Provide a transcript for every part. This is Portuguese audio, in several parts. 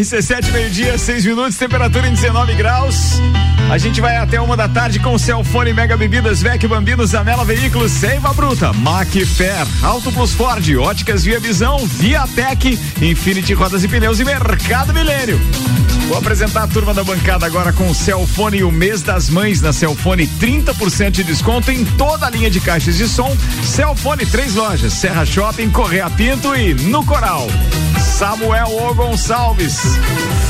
RC7, meio-dia, seis minutos, temperatura em 19 graus. A gente vai até uma da tarde com Celfone Mega Bebidas, Vec Bambinos, Anela Veículos, Seiva Bruta, Macfer, Auto Plus Ford, Óticas Via Visão, Viatec, Infinity Rodas e Pneus e Mercado Milênio. Vou apresentar a turma da bancada agora com o Celfone e o mês das mães na Celfone, 30% de desconto em toda a linha de caixas de som. Celfone, três lojas, Serra Shopping, Correia Pinto e no Coral. Samuel O Gonçalves,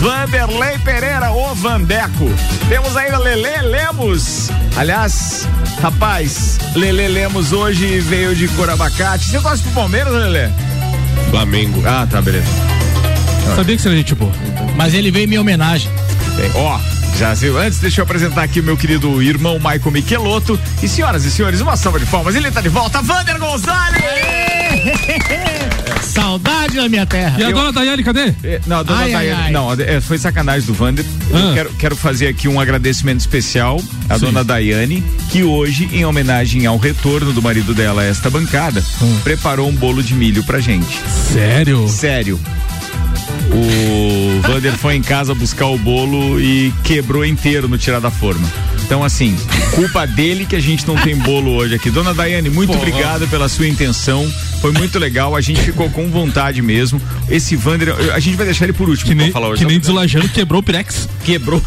Vanderlei Pereira, o Vandeco. Temos ainda Lele Lemos. Aliás, rapaz, Lele Lemos hoje veio de cor abacate. Você gosta do Palmeiras, Lele? Flamengo. Ah, tá, beleza. Sabia que seria gente boa. Mas ele veio em minha homenagem. Ó, já viu? Antes, deixa eu apresentar aqui o meu querido irmão Michael Michelotto. E senhoras e senhores, uma salva de palmas. Ele tá de volta, Vander Gonzalez! Saudade da minha terra. E a dona Daiane, cadê? Eh, Não, a dona Ai, ai, Daiane. ai. Não, é, foi sacanagem do Vander. Eu Ah. quero, quero fazer aqui um agradecimento especial à dona Daiane, que hoje, em homenagem ao retorno do marido dela a esta bancada, preparou um bolo de milho pra gente. Sério? Sério. O Vander foi em casa buscar o bolo e quebrou inteiro no tirar da forma. Então, assim, culpa dele que a gente não tem bolo hoje aqui. Dona Daiane, muito obrigado pela sua intenção. Foi muito legal. A gente ficou com vontade mesmo. Esse Vander, a gente vai deixar ele por último Que pra nem, falar hoje. que nem deslajando quebrou o Pirex. Quebrou.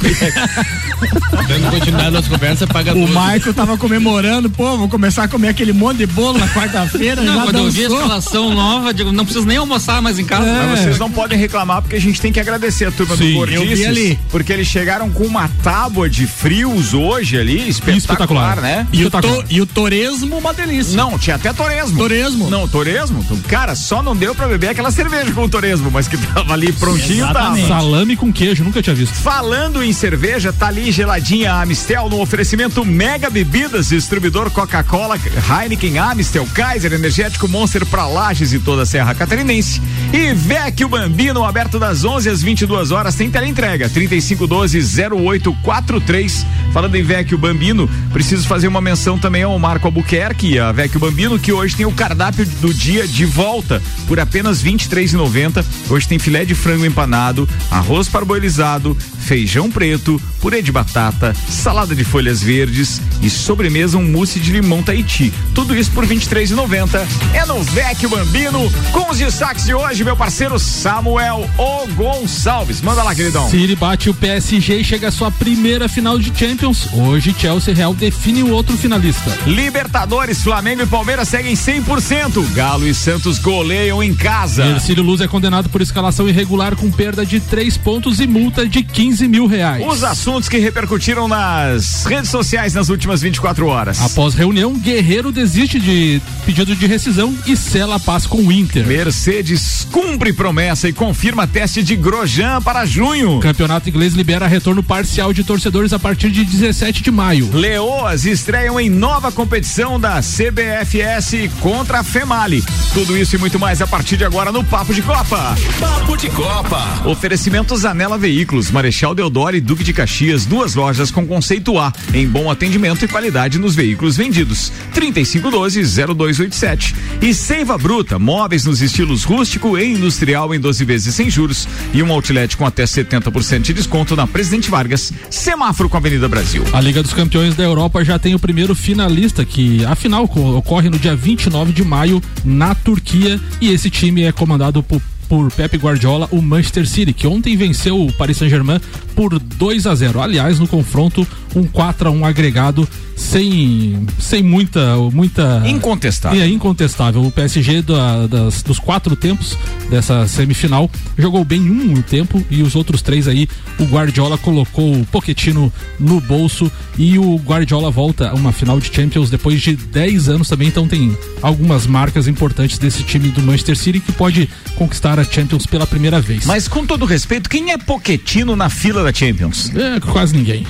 Dando continuidade nas conversas, paga O. Michael tava comemorando, pô, vou começar a comer aquele monte de bolo na quarta-feira. Não, já quando eu vi a escalação nova, digo, não preciso nem almoçar mais em casa. Mas vocês não podem reclamar porque a gente tem que agradecer a turma Sim, do Gordices, ali. porque eles chegaram com uma tábua de frios hoje ali, espetacular, Espetacular. né? E o, to, e o toresmo, uma delícia. Não, tinha até toresmo. Toresmo? Não, toresmo? Cara, só não deu pra beber aquela cerveja com o toresmo, mas que tava ali prontinho, tava. Salame com queijo, nunca tinha visto. Falando em cerveja, tá ali geladinha a Amistel no oferecimento Mega Bebidas, distribuidor Coca-Cola, Heineken, Amistel, Kaiser, Energético Monster pra Lages e toda a Serra Catarinense. E Vecchio Bambino, aberto das 11 às 22 horas, tem teleentrega, 3512-0843. Falando em Vecchio Bambino, preciso fazer uma menção também ao Marco Albuquerque e a Vecchio Bambino, que hoje tem o cardápio do dia de volta por apenas R$ 23,90. Hoje tem filé de frango empanado, arroz parboilizado, feijão preto, purê de batata, salada de folhas verdes e sobremesa um mousse de limão Tahiti. Tudo isso por R$ 23,90. É no Vecchio Bambino, com os destaques de hoje, meu parceiro Samuel O Gonçalves. Manda lá, queridão. City bate o PSG e chega à sua primeira final de Champions. Hoje, Chelsea Real define o outro finalista. Libertadores, Flamengo e Palmeiras seguem 100%. Galo e Santos goleiam em casa. Ercílio Luz é condenado por escalação irregular com perda de três pontos e multa de 15 mil reais. Os assuntos que repercutiram nas redes sociais nas últimas 24 horas. Após reunião, Guerreiro desiste de pedido de rescisão e sela a paz com o Inter. Mercedes cumpre promessa e confirma teste de Grosjean para junho. O campeonato inglês libera retorno parcial de torcedores a partir de 17 de maio. Leoas estreiam em nova competição da CBFS contra a Femali. Tudo isso e muito mais a partir de agora no Papo de Copa. Papo de Copa. Oferecimento Zanela Veículos, Marechal Deodoro e Duque de Caxias, duas lojas com conceito A, em bom atendimento e qualidade nos veículos vendidos. 3512-0287. E Seiva Bruta, móveis nos estilos rústico e industrial em 12 vezes sem juros e outlet com até 70% de desconto na Presidente Vargas, semáforo com a Avenida Brasil. A Liga dos Campeões da Europa já tem o primeiro finalista, que a final co- ocorre no dia 29 de maio na Turquia. E esse time é comandado por, por Pep Guardiola, o Manchester City, que ontem venceu o Paris Saint-Germain por 2 a 0. Aliás, no confronto, um 4 a 1 agregado sem, sem muita. muita Incontestável. É incontestável. O PSG da- das- dos quatro tempos dessa semifinal jogou bem um tempo e os outros três aí o Guardiola colocou o Pochettino no bolso e o Guardiola volta a uma final de Champions depois de 10 anos também. Então tem algumas marcas importantes desse time do Manchester City que pode conquistar a Champions pela primeira vez. Mas com todo respeito, quem é Poquetino na fila da Champions? É, quase ninguém.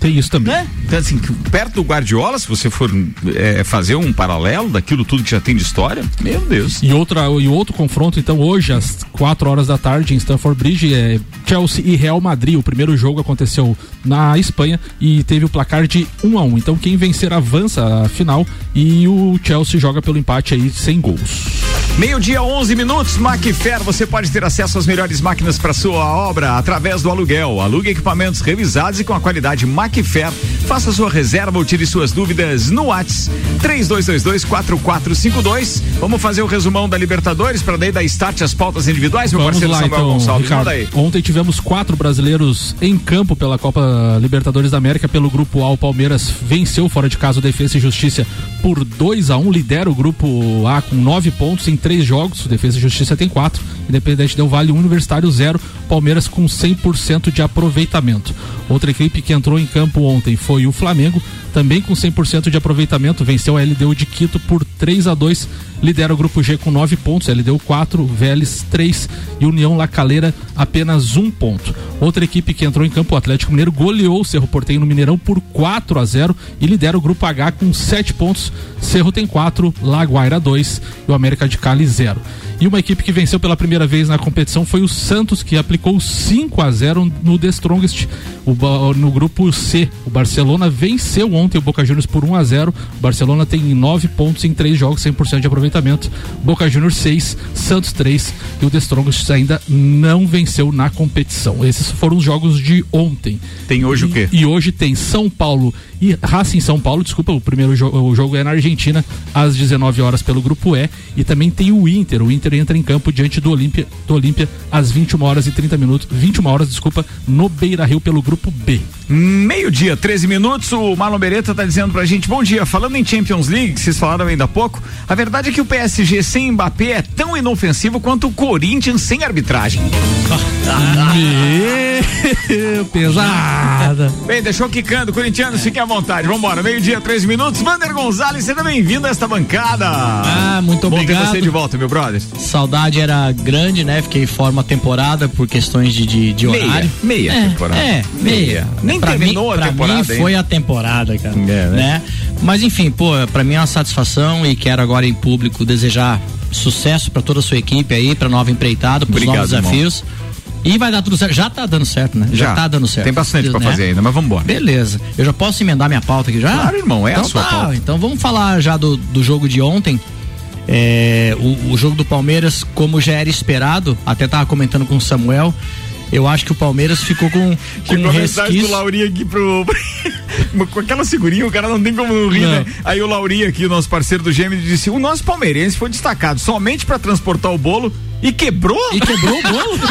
Tem isso também. Né? Então, assim, perto do Guardiola, se você for é, fazer um paralelo daquilo tudo que já tem de história, meu Deus. E, outra, e outro confronto, então, hoje, às 4 horas da tarde, em Stamford Bridge, é Chelsea e Real Madrid. O primeiro jogo aconteceu na Espanha e teve o placar de 1 a 1 Então, quem vencer avança à final e o Chelsea joga pelo empate aí sem gols. Meio-dia, 11 minutos, Macfer. Você pode ter acesso às melhores máquinas para sua obra através do aluguel. Alugue equipamentos revisados e com a qualidade Macfer. Faça sua reserva ou tire suas dúvidas no Whats 32224452. Vamos fazer o resumão da Libertadores para daí dar start às pautas individuais, meu Vamos parceiro lá, Samuel então, Gonçalves. Ricardo. Ontem tivemos quatro brasileiros em campo pela Copa Libertadores da América. Pelo grupo A, o Palmeiras venceu fora de casa o Defesa e Justiça por 2 a 1 lidera o grupo A com nove pontos em três jogos. O Defesa e Justiça tem quatro. Independente Del Vale, Universitário zero. Palmeiras com 100% de aproveitamento. Outra equipe que entrou em campo ontem foi o Flamengo, também com 100% de aproveitamento. Venceu a LDU de Quito por 3 a 2 lidera o grupo G com 9 pontos, LDU 4, Vélez 3 e União La Calera apenas um ponto. Outra equipe que entrou em campo, o Atlético Mineiro, goleou o Cerro Porteño no Mineirão por 4 a 0 e lidera o grupo H com 7 pontos. Cerro tem 4, Laguaira 2 e o América de Cali 0. E uma equipe que venceu pela primeira vez na competição foi o Santos, que aplicou 5 a 0 no The Strongest. No grupo C, o Barcelona venceu ontem o Boca Juniors por 1 a 0 O Barcelona tem 9 pontos em 3 jogos, 100% de aproveitamento. Boca Juniors 6, Santos 3 e o The Strongest ainda não venceu na competição. Esses foram os jogos de ontem. Tem hoje o quê? E hoje tem São Paulo e Racing São Paulo, desculpa, o primeiro jo o jogo é na Argentina, às 19 horas pelo grupo E. E também tem o Inter. O Inter entra em campo diante do Olímpia, do Olímpia às 21 horas e 30 minutos, 21 horas, desculpa, no Beira Rio pelo grupo B. Meio-dia, 13 minutos. O Marlon Beretta tá dizendo pra gente: bom dia. Falando em Champions League, vocês falaram ainda há pouco, a verdade é que o PSG sem Mbappé é tão inofensivo quanto o Corinthians sem arbitragem. Meu, pesada. Bem, deixou quicando, corintianos, fiquem à vontade. Vambora, meio-dia, 13 minutos. Vander Gonzalez, seja bem-vindo a esta bancada. Ah, muito Bom ter obrigado. você de volta, meu brother. Saudade era grande, né? Fiquei fora uma temporada por questões de, de, de horário. meia é, temporada. É, meia. Nem Pra terminou mim, a pra temporada Mim ainda. foi a temporada, cara. É, né? né? Mas enfim, pô, pra mim é uma satisfação e quero agora em público desejar sucesso pra toda a sua equipe aí, pra nova empreitada, pros Obrigado, novos irmão. desafios. E vai dar tudo certo. Já tá dando certo, né? Já, tá dando certo. Tem bastante pra né? fazer ainda, mas vambora. Beleza. Eu já posso emendar minha pauta aqui já? Claro, irmão, é a então, sua tá, pauta. Então vamos falar já do, do jogo de ontem. É, o, o jogo do Palmeiras, como já era esperado, até tava comentando com o Samuel. Eu acho que o Palmeiras ficou com, com Chegou um mensagem do resquício. Laurinha aqui pro. Com aquela segurinha, o cara não tem como não rir, Não. né? Aí o Laurinha aqui, o nosso parceiro do Gêmeo, disse: o nosso palmeirense foi destacado somente pra transportar o bolo e quebrou? E quebrou o bolo.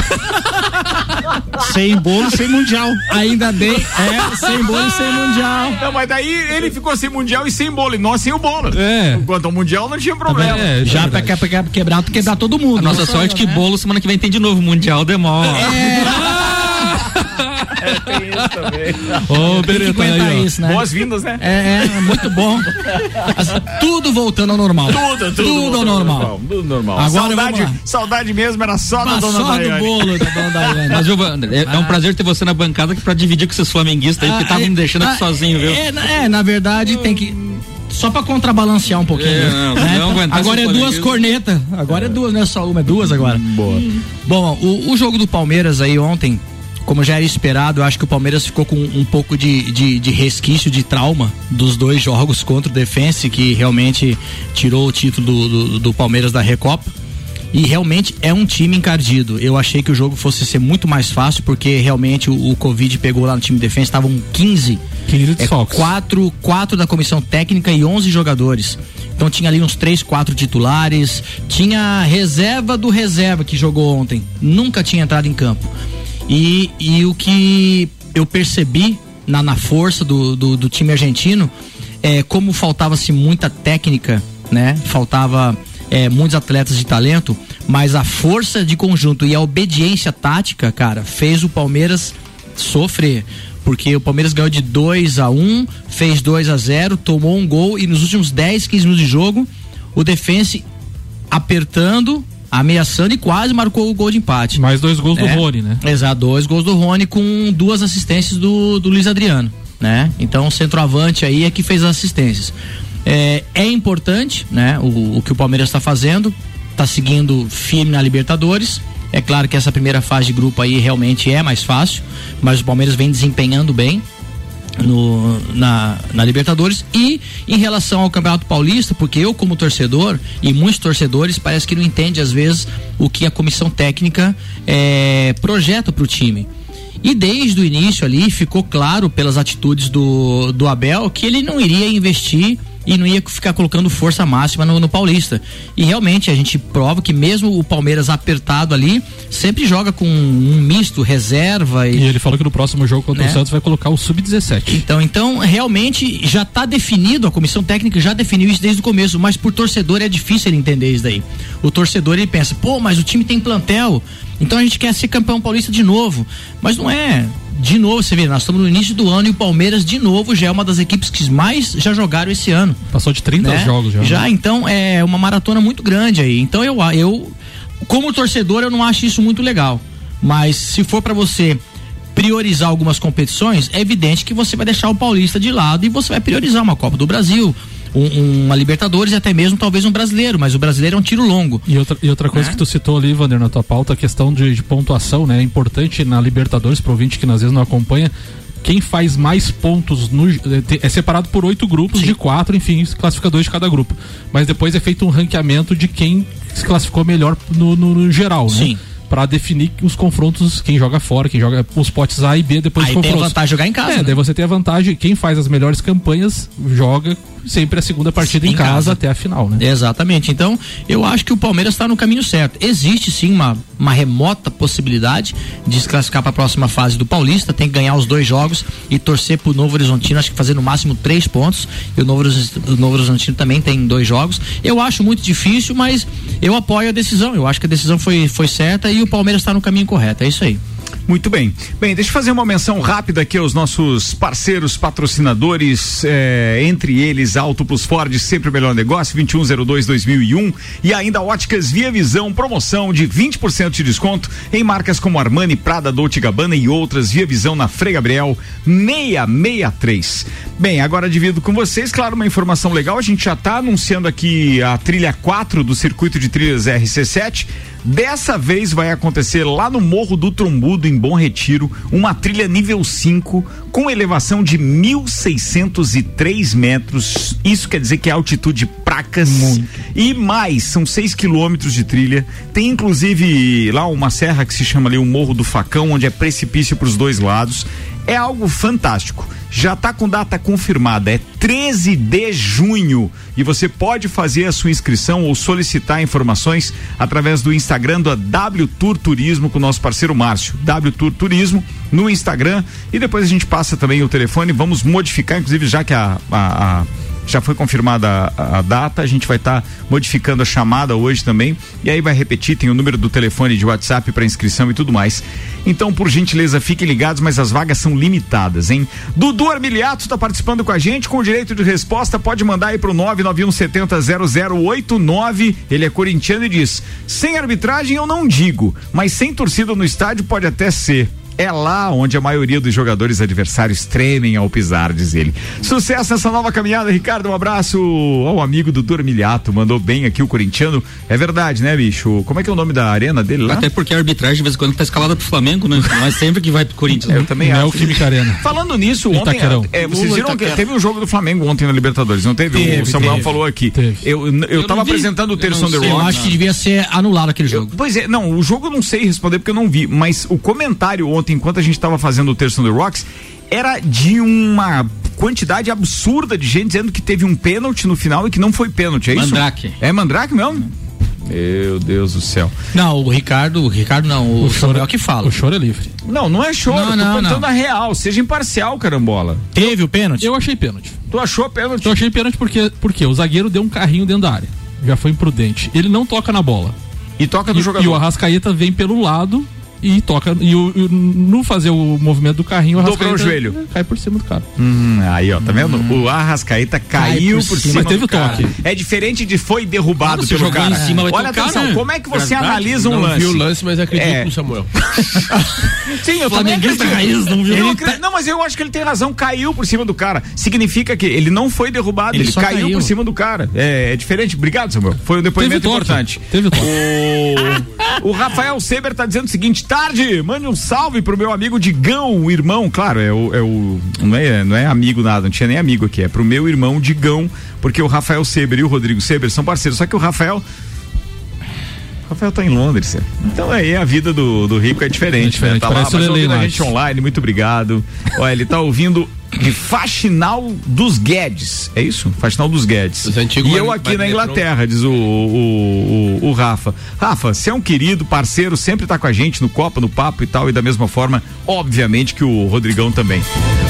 Sem bolo, sem mundial. Ainda bem, é, sem bolo e sem mundial. Não, mas daí ele ficou sem mundial e sem bolo, e nós sem o bolo. É. Quanto ao mundial não tinha problema. É, Já é pra, pra, pra quebrar, tu quebrar todo mundo. A nossa sorte só que né? bolo semana que vem tem de novo Mundial demora. Ô, Tem que Beretta, aguentar aí, ó. isso, né? Boas-vindas, né? É, é, muito bom. Tudo voltando ao normal. Tudo, tudo. Tudo ao normal. Tudo normal. Agora saudade, saudade mesmo era só da dona só do bolo da dona Daiane. Mas, viu, Wander, é, é um prazer ter você na bancada que pra dividir com esses flamenguistas aí, que estavam me deixando aqui ah, sozinho, viu? É, na- é, na verdade tem que. Só pra contrabalancear um pouquinho. É, não, né? não agora é duas cornetas. Agora é duas, não é só uma, é duas agora. Boa. Bom, o, o jogo do Palmeiras aí ontem, como já era esperado, eu acho que o Palmeiras ficou com um pouco de, de, de resquício de trauma dos dois jogos contra o Defense, que realmente tirou o título do, do, do Palmeiras da Recopa. E realmente é um time encardido. Eu achei que o jogo fosse ser muito mais fácil, porque realmente o, o Covid pegou lá no time de defesa, estavam 15 15 é, desfalques. quatro, quatro da comissão técnica e 11 jogadores. Então tinha ali uns três, quatro titulares. Tinha a reserva do reserva que jogou ontem. Nunca tinha entrado em campo. E, e o que eu percebi na, na força do, do, do time argentino é como faltava-se muita técnica, né? Faltava é, muitos atletas de talento, mas a força de conjunto e a obediência tática, cara, fez o Palmeiras sofrer. Porque o Palmeiras ganhou de 2 a 1 fez 2 a 0 tomou um gol e nos últimos 10, 15 minutos de jogo, o Defense apertando, ameaçando e quase marcou o gol de empate. Mais dois gols É. do Rony, né? Exato, dois gols do Rony com duas assistências do, do Luiz Adriano, né? Então o centroavante aí é que fez as assistências. É, é importante, né? O, o que o Palmeiras está fazendo, está seguindo firme na Libertadores. É claro que essa primeira fase de grupo aí realmente é mais fácil, mas o Palmeiras vem desempenhando bem. No, na, na Libertadores e em relação ao Campeonato Paulista, porque eu como torcedor e muitos torcedores parece que não entende às vezes o que a comissão técnica é, projeta para o time. E desde o início ali ficou claro pelas atitudes do, do Abel que ele não iria investir e não ia ficar colocando força máxima no, no, Paulista. E realmente a gente prova que mesmo o Palmeiras apertado ali, sempre joga com um misto, reserva. E, e ele falou que no próximo jogo contra né? o Santos vai colocar o Sub-17. Então, então, realmente já está definido, a comissão técnica já definiu isso desde o começo, mas por torcedor é difícil ele entender isso daí. O torcedor ele pensa, pô, mas o time tem plantel, então a gente quer ser campeão paulista de novo. Mas não é de novo, você vê, nós estamos no início do ano e o Palmeiras, de novo, já é uma das equipes que mais já jogaram esse ano. Passou de 30 né? jogos já. Já, né? então é uma maratona muito grande aí. Então eu, eu, como torcedor, eu não acho isso muito legal. Mas se for para você priorizar algumas competições, é evidente que você vai deixar o Paulista de lado e você vai priorizar uma Copa do Brasil, um, uma Libertadores e até mesmo talvez um brasileiro, mas o brasileiro é um tiro longo. E outra, e outra coisa né? que tu citou ali, Vander, na tua pauta, a questão de, de pontuação, né? É importante na Libertadores, pro ouvinte que às vezes não acompanha, quem faz mais pontos no, é separado por oito grupos Sim. de quatro, enfim, classifica dois de cada grupo. Mas depois é feito um ranqueamento de quem se classificou melhor no, no, no geral, né? Sim para definir os confrontos, quem joga fora, quem joga os potes A e B depois Aí dos confrontos. tem a vantagem jogar em casa. É, né? daí você tem a vantagem, quem faz as melhores campanhas joga sempre a segunda partida em, em casa, casa, até a final, né? Exatamente. Então, eu acho que o Palmeiras está no caminho certo. Existe sim uma, uma remota possibilidade de se classificar para a próxima fase do Paulista, tem que ganhar os dois jogos e torcer para o Novo Horizontino, acho que fazer no máximo três pontos. E o Novo, o Novo Horizontino também tem dois jogos. Eu acho muito difícil, mas eu apoio a decisão. Eu acho que a decisão foi, foi certa e o Palmeiras está no caminho correto. É isso aí. Muito bem. Bem, deixa eu fazer uma menção rápida aqui aos nossos parceiros patrocinadores, eh, entre eles Auto Plus Ford, sempre o melhor negócio, 2102-2001 e ainda Óticas Via Visão, promoção de 20% de desconto em marcas como Armani, Prada, Dolce Gabbana e outras, Via Visão na Frei Gabriel 663. Bem, agora divido com vocês, claro, uma informação legal, a gente já está anunciando aqui a trilha 4 do circuito de trilhas RC7, Dessa vez vai acontecer lá no Morro do Trombudo, em Bom Retiro, uma trilha nível 5 com elevação de 1.603 metros. Isso quer dizer que é altitude pracas. Muito. E mais, são 6 quilômetros de trilha. Tem inclusive lá uma serra que se chama ali o Morro do Facão, onde é precipício para os dois lados. É algo fantástico. Já está com data confirmada, é 13 de junho. E você pode fazer a sua inscrição ou solicitar informações através do Instagram da W Tour Turismo com o nosso parceiro Márcio. W Tour Turismo no Instagram. E depois a gente passa também o telefone. Vamos modificar, inclusive, já que a, a, a já foi confirmada a, a data, a gente vai estar tá modificando a chamada hoje também. E aí vai repetir, tem o número do telefone de WhatsApp para inscrição e tudo mais. Então, por gentileza, fiquem ligados, mas as vagas são limitadas, hein? Dudu Armiliato está participando com a gente, com o direito de resposta, pode mandar aí pro 991700089. Ele é corintiano e diz: sem arbitragem eu não digo, mas sem torcida no estádio pode até ser. É lá onde a maioria dos jogadores adversários tremem ao pisar, diz ele. Sucesso nessa nova caminhada, Ricardo. Um abraço ao amigo do Dormilhato. Mandou bem aqui o corintiano. É verdade, né, bicho? Como é que é o nome da arena dele lá? Até porque a arbitragem de vez em quando tá escalada pro Flamengo, né? Mas sempre que vai pro Corinthians. É, eu também não acho. É o Química Arena. Falando nisso, ontem. É, vocês viram que teve um jogo do Flamengo ontem na Libertadores, não teve? teve o Samuel teve, falou aqui. Teve. Eu, eu, eu tava apresentando o Terço Rock. Eu acho que devia ser anulado aquele jogo. Pois é, não, o jogo eu não sei responder porque eu não vi, mas o comentário ontem, enquanto a gente estava fazendo o Terço The Rocks, era de uma quantidade absurda de gente dizendo que teve um pênalti no final e que não foi pênalti, é isso? Mandrake. É Mandrake mesmo? Meu Deus do céu. Não, o Ricardo, o Ricardo não, o, o Samuel é que fala. O choro é livre. Não, não é choro, não, não, tô contando não. a real, seja imparcial, carambola. Teve o pênalti? Eu achei pênalti. Tu achou pênalti? Eu achei pênalti porque, porque o zagueiro deu um carrinho dentro da área. Já foi imprudente. Ele não toca na bola. E toca no e, jogador. E o Arrascaeta vem pelo lado e toca. E, o, e no fazer o movimento do carrinho, o Dobrou o joelho. Cai por cima do cara. Hum, aí, ó, tá vendo? Hum. O Arrascaeta caiu por, por, cima. Mas teve o toque. É diferente de foi derrubado claro, pelo cara. Cima, Olha tocar, atenção, né? como é que você Verdade, analisa um não lance? Não vi o lance, mas acredito é. no Samuel. Sim, eu também acredito. Raiz, não, viu? Ele tá... Não, mas eu acho que ele tem razão, caiu por cima do cara. Significa que ele não foi derrubado, ele, ele caiu, caiu, por cima do cara. É, é, diferente. Obrigado, Samuel. Foi um depoimento importante. Teve toque. O, o Rafael Seber tá dizendo o seguinte: tarde. Mande um salve pro meu amigo Digão, o irmão, claro, é o, é o não é, não é amigo nada, não tinha nem amigo aqui, é pro meu irmão Digão, porque o Rafael Seber e o Rodrigo Seber são parceiros, só que o Rafael o Rafael tá em Londres, é. então aí a vida do, do rico é diferente, É diferente, né? Tá lá, mas ouvindo a gente online, muito obrigado. Olha, ele tá ouvindo de Faxinal dos Guedes, é isso? Faxinal dos Guedes. Os antigos e eu aqui na Inglaterra, diz o, o, o, o Rafa. Rafa, você é um querido parceiro, sempre tá com a gente no Copa, no Papo e tal, e da mesma forma, obviamente, que o Rodrigão também.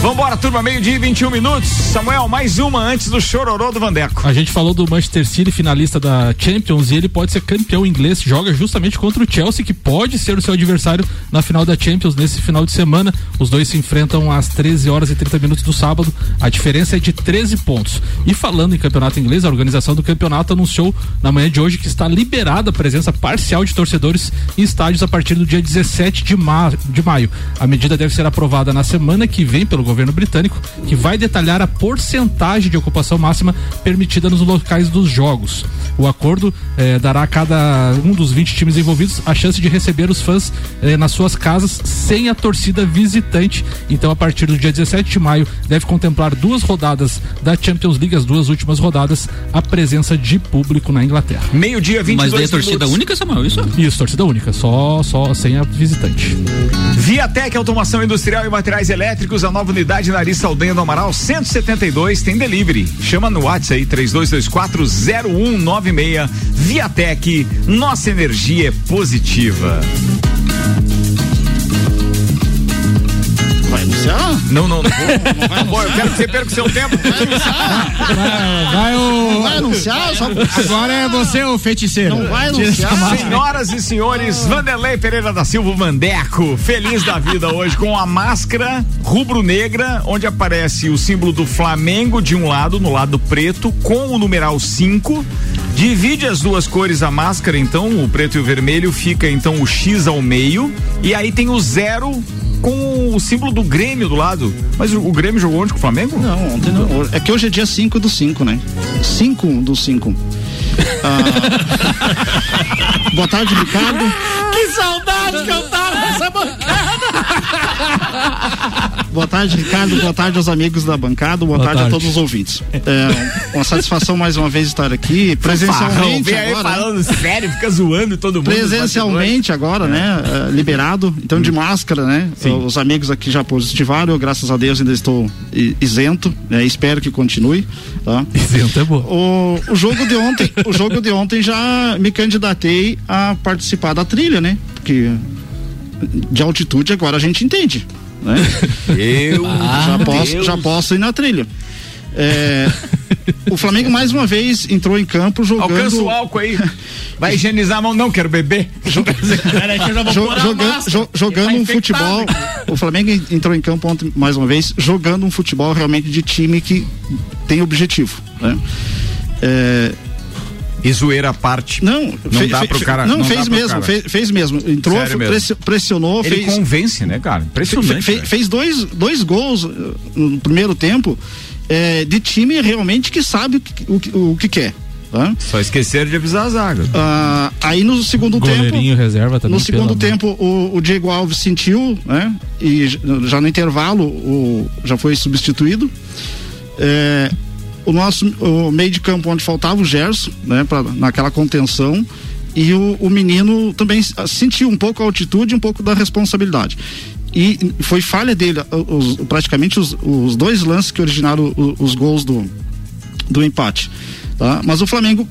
Vambora, turma, meio-dia e 21 minutos. Samuel, mais uma antes do chororô do Vandeco. A gente falou do Manchester City, finalista da Champions, e ele pode ser campeão inglês, joga justamente contra o Chelsea, que pode ser o seu adversário na final da Champions nesse final de semana. Os dois se enfrentam às 13 horas e 30 minutos do sábado. A diferença é de 13 pontos. E falando em campeonato inglês, a organização do campeonato anunciou na manhã de hoje que está liberada a presença parcial de torcedores em estádios a partir do dia 17 de, ma de maio. A medida deve ser aprovada na semana que vem pelo governo britânico, que vai detalhar a porcentagem de ocupação máxima permitida nos locais dos jogos. O acordo eh, dará a cada um dos 20 times envolvidos a chance de receber os fãs eh, nas suas casas sem a torcida visitante. Então, a partir do dia 17 de maio, deve contemplar duas rodadas da Champions League, as duas últimas rodadas, a presença de público na Inglaterra. Meio-dia, 22 Mas daí é torcida minutos. única, Samuel, isso? Isso, torcida única, só, só sem a visitante. Viatec Automação Industrial e Materiais Elétricos, a nova unidade na Arista Aldeia do Amaral 172, tem delivery. Chama no WhatsApp aí 32240196. Viatec, nossa energia é positiva. Vai anunciar? Não, não, não vou. Não vou, eu quero que você perca o seu tempo. Vai, o... vai anunciar? Só... Agora é você o feiticeiro. Não vai anunciar. Senhoras e senhores, Vanderlei Pereira da Silva Mandeco, feliz da vida hoje com a máscara rubro-negra, onde aparece o símbolo do Flamengo de um lado, no lado preto, com o numeral 5. Divide as duas cores a máscara, então, o preto e o vermelho, fica então o X ao meio. E aí tem o zero com o símbolo do Grêmio do lado. Mas o, o Grêmio jogou onde com o Flamengo? Não, ontem não. É que hoje é dia 5 do 5, né? 5 do 5. boa tarde, Ricardo. Que saudade que eu tava dessa bancada. Boa tarde, Ricardo. Boa tarde aos amigos da bancada. Boa, Boa tarde, tarde. a todos os ouvintes. É uma satisfação mais uma vez estar aqui presencialmente vem aí agora. né? falando sério, fica zoando todo mundo. Presencialmente agora, né? eh, liberado, então de máscara, né? Os amigos aqui já positivaram, eu, graças a Deus ainda estou isento, né? Espero que continue, tá? Isento é bom. O, o jogo de ontem, o jogo de ontem já me candidatei a participar da trilha, né? Porque de altitude agora a gente entende, né? Eu já posso, já posso ir na trilha. É, o Flamengo mais uma vez entrou em campo jogando Alcança o álcool aí. Vai higienizar a mão, não quero beber. Jogando, máscara. jo- jogando um tá futebol. O Flamengo en- entrou em campo ontem, mais uma vez, jogando um futebol realmente de time que tem objetivo. Né? É, E zoeira à parte. não, Não fe- dá pro cara- Não, não fez mesmo, fez, fez mesmo. Entrou, mesmo. pressi- pressionou, Ele fez. convence, né, cara? Impressionante. fe- fez dois, dois gols eh, no primeiro tempo eh, de time realmente que sabe o que, o o que quer. tá? Só esqueceram de avisar a zaga. Ah, aí no segundo tempo. Goleirinho reserva também. No segundo tempo, o, o Diego Alves sentiu, né? E já no intervalo, o, já foi substituído. É, o nosso o meio de campo onde faltava o Gerson, né? Pra, naquela contenção. E o, o menino também sentiu um pouco a altitude, um pouco da responsabilidade. E foi falha dele, os- praticamente os, os dois lances que originaram o- os gols do, do empate. Tá? Mas o Flamengo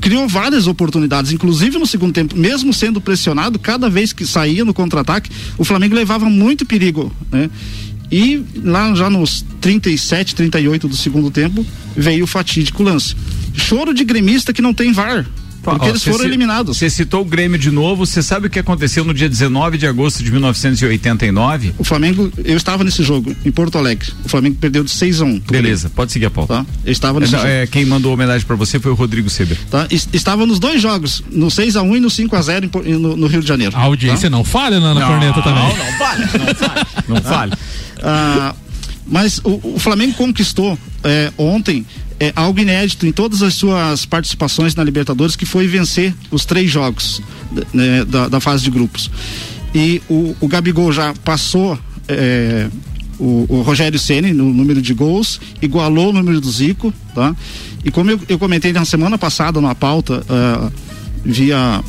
criou várias oportunidades, inclusive no segundo tempo, mesmo sendo pressionado, cada vez que saía no contra-ataque, o Flamengo levava muito perigo, né? E lá já nos 37, 38 do segundo tempo, veio o fatídico lance. Choro de gremista que não tem VAR, porque Ó, eles foram eliminados. Você citou o Grêmio de novo. Você sabe o que aconteceu no dia 19 de agosto de 1989? O Flamengo, eu estava nesse jogo, em Porto Alegre. O Flamengo perdeu de 6 a 1 pro Beleza, pode seguir a pauta. Grêmio, Tá? Eu estava É, nesse não, jogo. é, quem mandou homenagem pra você foi o Rodrigo Seber. Tá? Es- Estava nos dois jogos, no 6 a 1 e no 5 a 0 em Por- no, no Rio de Janeiro. A audiência não falha na, na corneta também. Não, não vale, não vale. Não vale. Ah, mas o, o Flamengo conquistou é, ontem é, algo inédito em todas as suas participações na Libertadores, que foi vencer os três jogos né, da, da fase de grupos. E o, o Gabigol já passou é, o, o, Rogério Ceni no número de gols, igualou o número do Zico, tá? E como eu, eu comentei na semana passada na pauta uh, via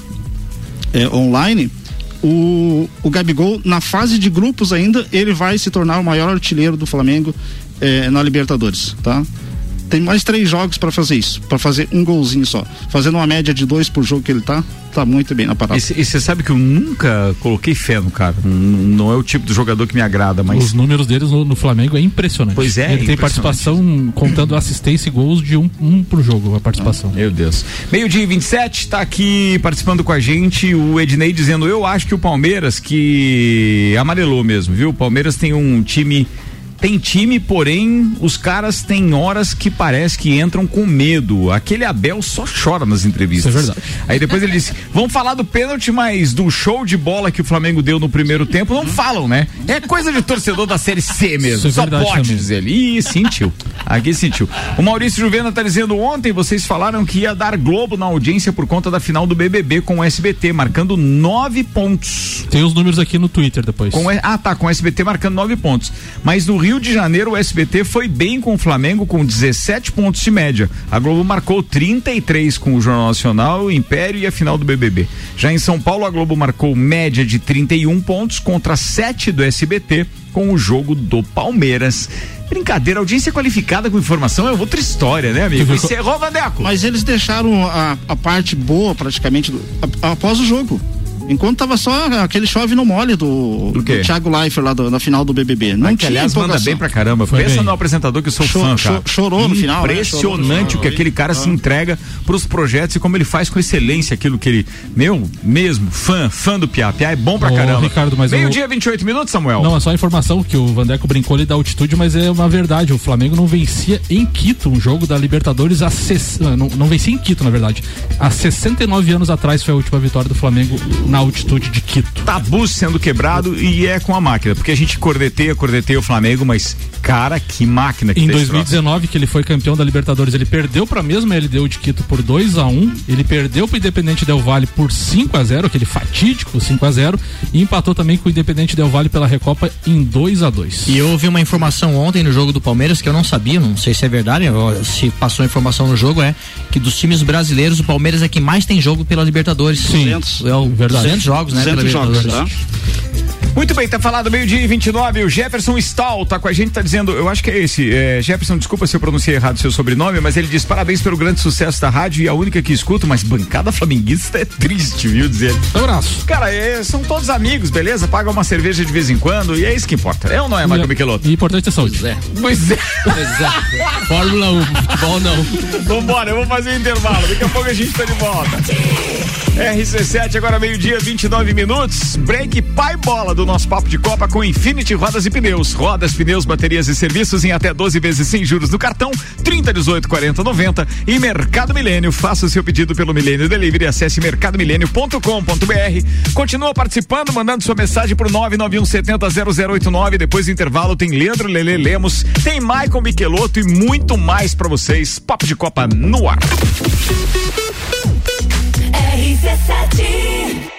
é, online, o, o Gabigol, na fase de grupos ainda, ele vai se tornar o maior artilheiro do Flamengo é, na Libertadores, tá? Tem mais três jogos para fazer isso, para fazer um golzinho só. Fazendo uma média de dois por jogo que ele tá, tá muito bem na parada. E você sabe que eu nunca coloquei fé no cara. Não é o tipo de jogador que me agrada, mas. Os números deles no, no Flamengo é impressionante. Pois é. Ele tem participação contando assistência e gols de um, um pro jogo, a participação. Ah, meu Deus. Meio-dia 27, tá aqui participando com a gente o Ednei dizendo: Eu acho que o Palmeiras, que amarelou mesmo, viu? O Palmeiras tem um time tem time, porém, os caras têm horas que parece que entram com medo. Aquele Abel só chora nas entrevistas. Isso é verdade. Aí depois ele disse: vamos falar do pênalti, mas do show de bola que o Flamengo deu no primeiro tempo, não falam, né? É coisa de torcedor da Série C mesmo. É só pode também. dizer ali. Ih, sentiu. Aqui sentiu. O Maurício Juvena tá dizendo: ontem vocês falaram que ia dar Globo na audiência por conta da final do BBB com o SBT, marcando nove pontos. Tem os números aqui no Twitter depois. Com, ah, tá, com o SBT marcando nove pontos. Mas no Rio Rio de Janeiro, o SBT foi bem com o Flamengo com 17 pontos de média. A Globo marcou 33 com o Jornal Nacional, o Império e a final do BBB. Já em São Paulo, a Globo marcou média de 31 pontos contra 7 do SBT com o jogo do Palmeiras. Brincadeira, audiência qualificada com informação é outra história, né, amigo? Encerrou, Vandeco. Mas eles deixaram a, a parte boa, praticamente, do, a, após o jogo. Enquanto tava só aquele chove no mole do, do, do Thiago Leifert lá do, na final do BBB. Não tinha aliás, manda bem pra caramba. Foi Pensa bem. no apresentador que eu sou Cho, fã, cara. Chorou no final. Né? Impressionante o que aquele cara ah. se entrega pros projetos e como ele faz com excelência aquilo que ele. Meu, mesmo, fã, fã do Piá. Piá é bom pra Ô, caramba. Ricardo, mas Meio eu... dia, 28 minutos, Samuel. Não, é só informação que o Vandeco brincou ali da altitude, mas é uma verdade. O Flamengo não vencia em Quito um jogo da Libertadores há. Ses... Não, não vencia em Quito, na verdade. Há 69 anos atrás foi a última vitória do Flamengo na altitude de Quito. Tabu sendo quebrado e é com a máquina, porque a gente cordeteia, cordeteia o Flamengo, mas cara, que máquina que Em 2019, que ele foi campeão da Libertadores, ele perdeu para a mesma LDU de Quito por 2 a 1 ele perdeu para o Independente Del Valle por 5 a 0 aquele fatídico 5 a 0 e empatou também com o Independente Del Valle pela Recopa em 2 a 2 E eu ouvi uma informação ontem no jogo do Palmeiras que eu não sabia, não sei se é verdade, se passou a informação no jogo, é que dos times brasileiros, o Palmeiras é que mais tem jogo pela Libertadores. Sim, 200, é o, verdade. 200 jogos, né? 200 jogos, tá? Muito bem, tá falado meio-dia e 29. O Jefferson Stahl tá com a gente, tá dizendo, eu acho que é esse. É, Jefferson, desculpa se eu pronunciei errado seu sobrenome, mas ele diz parabéns pelo grande sucesso da rádio e a única que escuto, mas bancada flamenguista é triste, viu? Dizer. Um abraço. Cara, é, são todos amigos, beleza? Paga uma cerveja de vez em quando e é isso que importa. É ou não é, Marco Michelotto? E importante é saúde. Pois é. Pois é. Pois é. Fórmula 1, futebol não. Vambora, eu vou fazer um intervalo. Daqui a pouco a gente tá de volta. RC7, agora meio-dia, 29 minutos. Break pai bola do nosso papo de Copa com Infinity Rodas e Pneus. Rodas, pneus, baterias e serviços em até 12 vezes sem juros no cartão, 30, 18, 40, 90. E Mercado Milênio. Faça o seu pedido pelo Milênio Delivery. Acesse mercadomilênio.com.br. Continua participando, mandando sua mensagem pro 991 70 0089. Depois do intervalo tem Leandro Lele Lemos, tem Michael Michelotto e muito mais para vocês. Papo de Copa no ar. RC7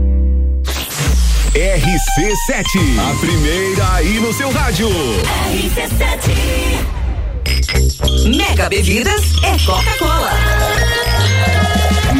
RC7, a primeira aí no seu rádio. RC7. Mega Bebidas é Coca-Cola.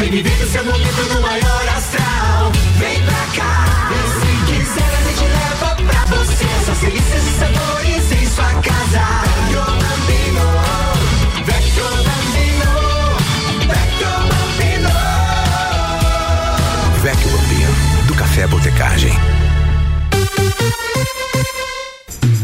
Vem viver o seu momento no maior astral. Vem pra cá, se quiser a gente leva pra você. Essas delícias e sabores sua casa. Vecchio Bambino, Vecchio Bambino, Vecchio Bambino. Vecchio Bambino, do Café Botecagem.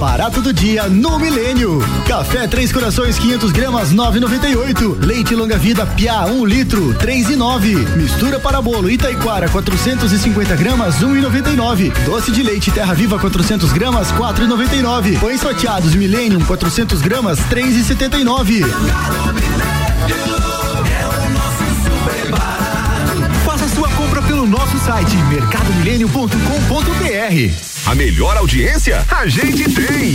Barato do dia no Milênio. Café Três Corações 500 gramas 9,98. Leite longa vida Pia 1 um litro 3 e 9. Mistura para bolo Itaiquara 450 gramas 1,99. Doce de leite Terra Viva 400 gramas 4,99. Pães fatiados Millennium 400 gramas 3,79. Pelo nosso site mercadomilênio.com.br. A melhor audiência a gente tem.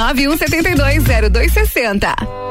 91720260.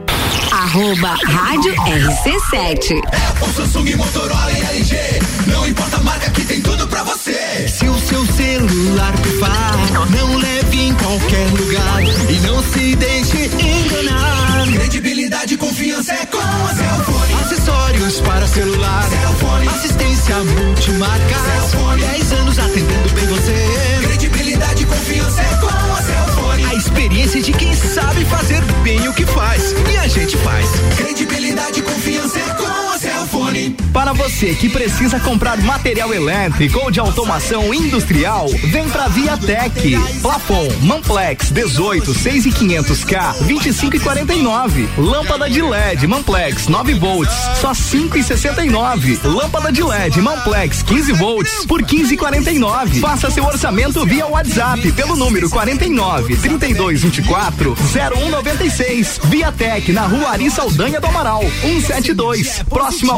Arroba Rádio RC7. Apple, Samsung, Motorola e LG. Não importa a marca que tem tudo pra você. Se o seu celular pifar, não leve em qualquer lugar e não se deixe enganar. Credibilidade e confiança é com a Cellfone. Acessórios para celular, Cellfone. assistência multimarca. Cellfone. 10 anos atendendo bem você. Credibilidade e confiança é com a Cellfone. Experiência de quem sabe fazer bem o que faz. E a gente faz. Credibilidade e confiança é Para você que precisa comprar material elétrico ou de automação industrial, vem pra Viatec. Plafon Manplex 18 6 e 500 K 25 e 49. Lâmpada de LED Manplex 9 volts só 5 e 69. Lâmpada de LED Manplex 15 volts por 15 e 49. Faça seu orçamento via WhatsApp pelo número 49 32 24 0196. Viatec na Rua Ari Saldanha do Amaral 172 próxima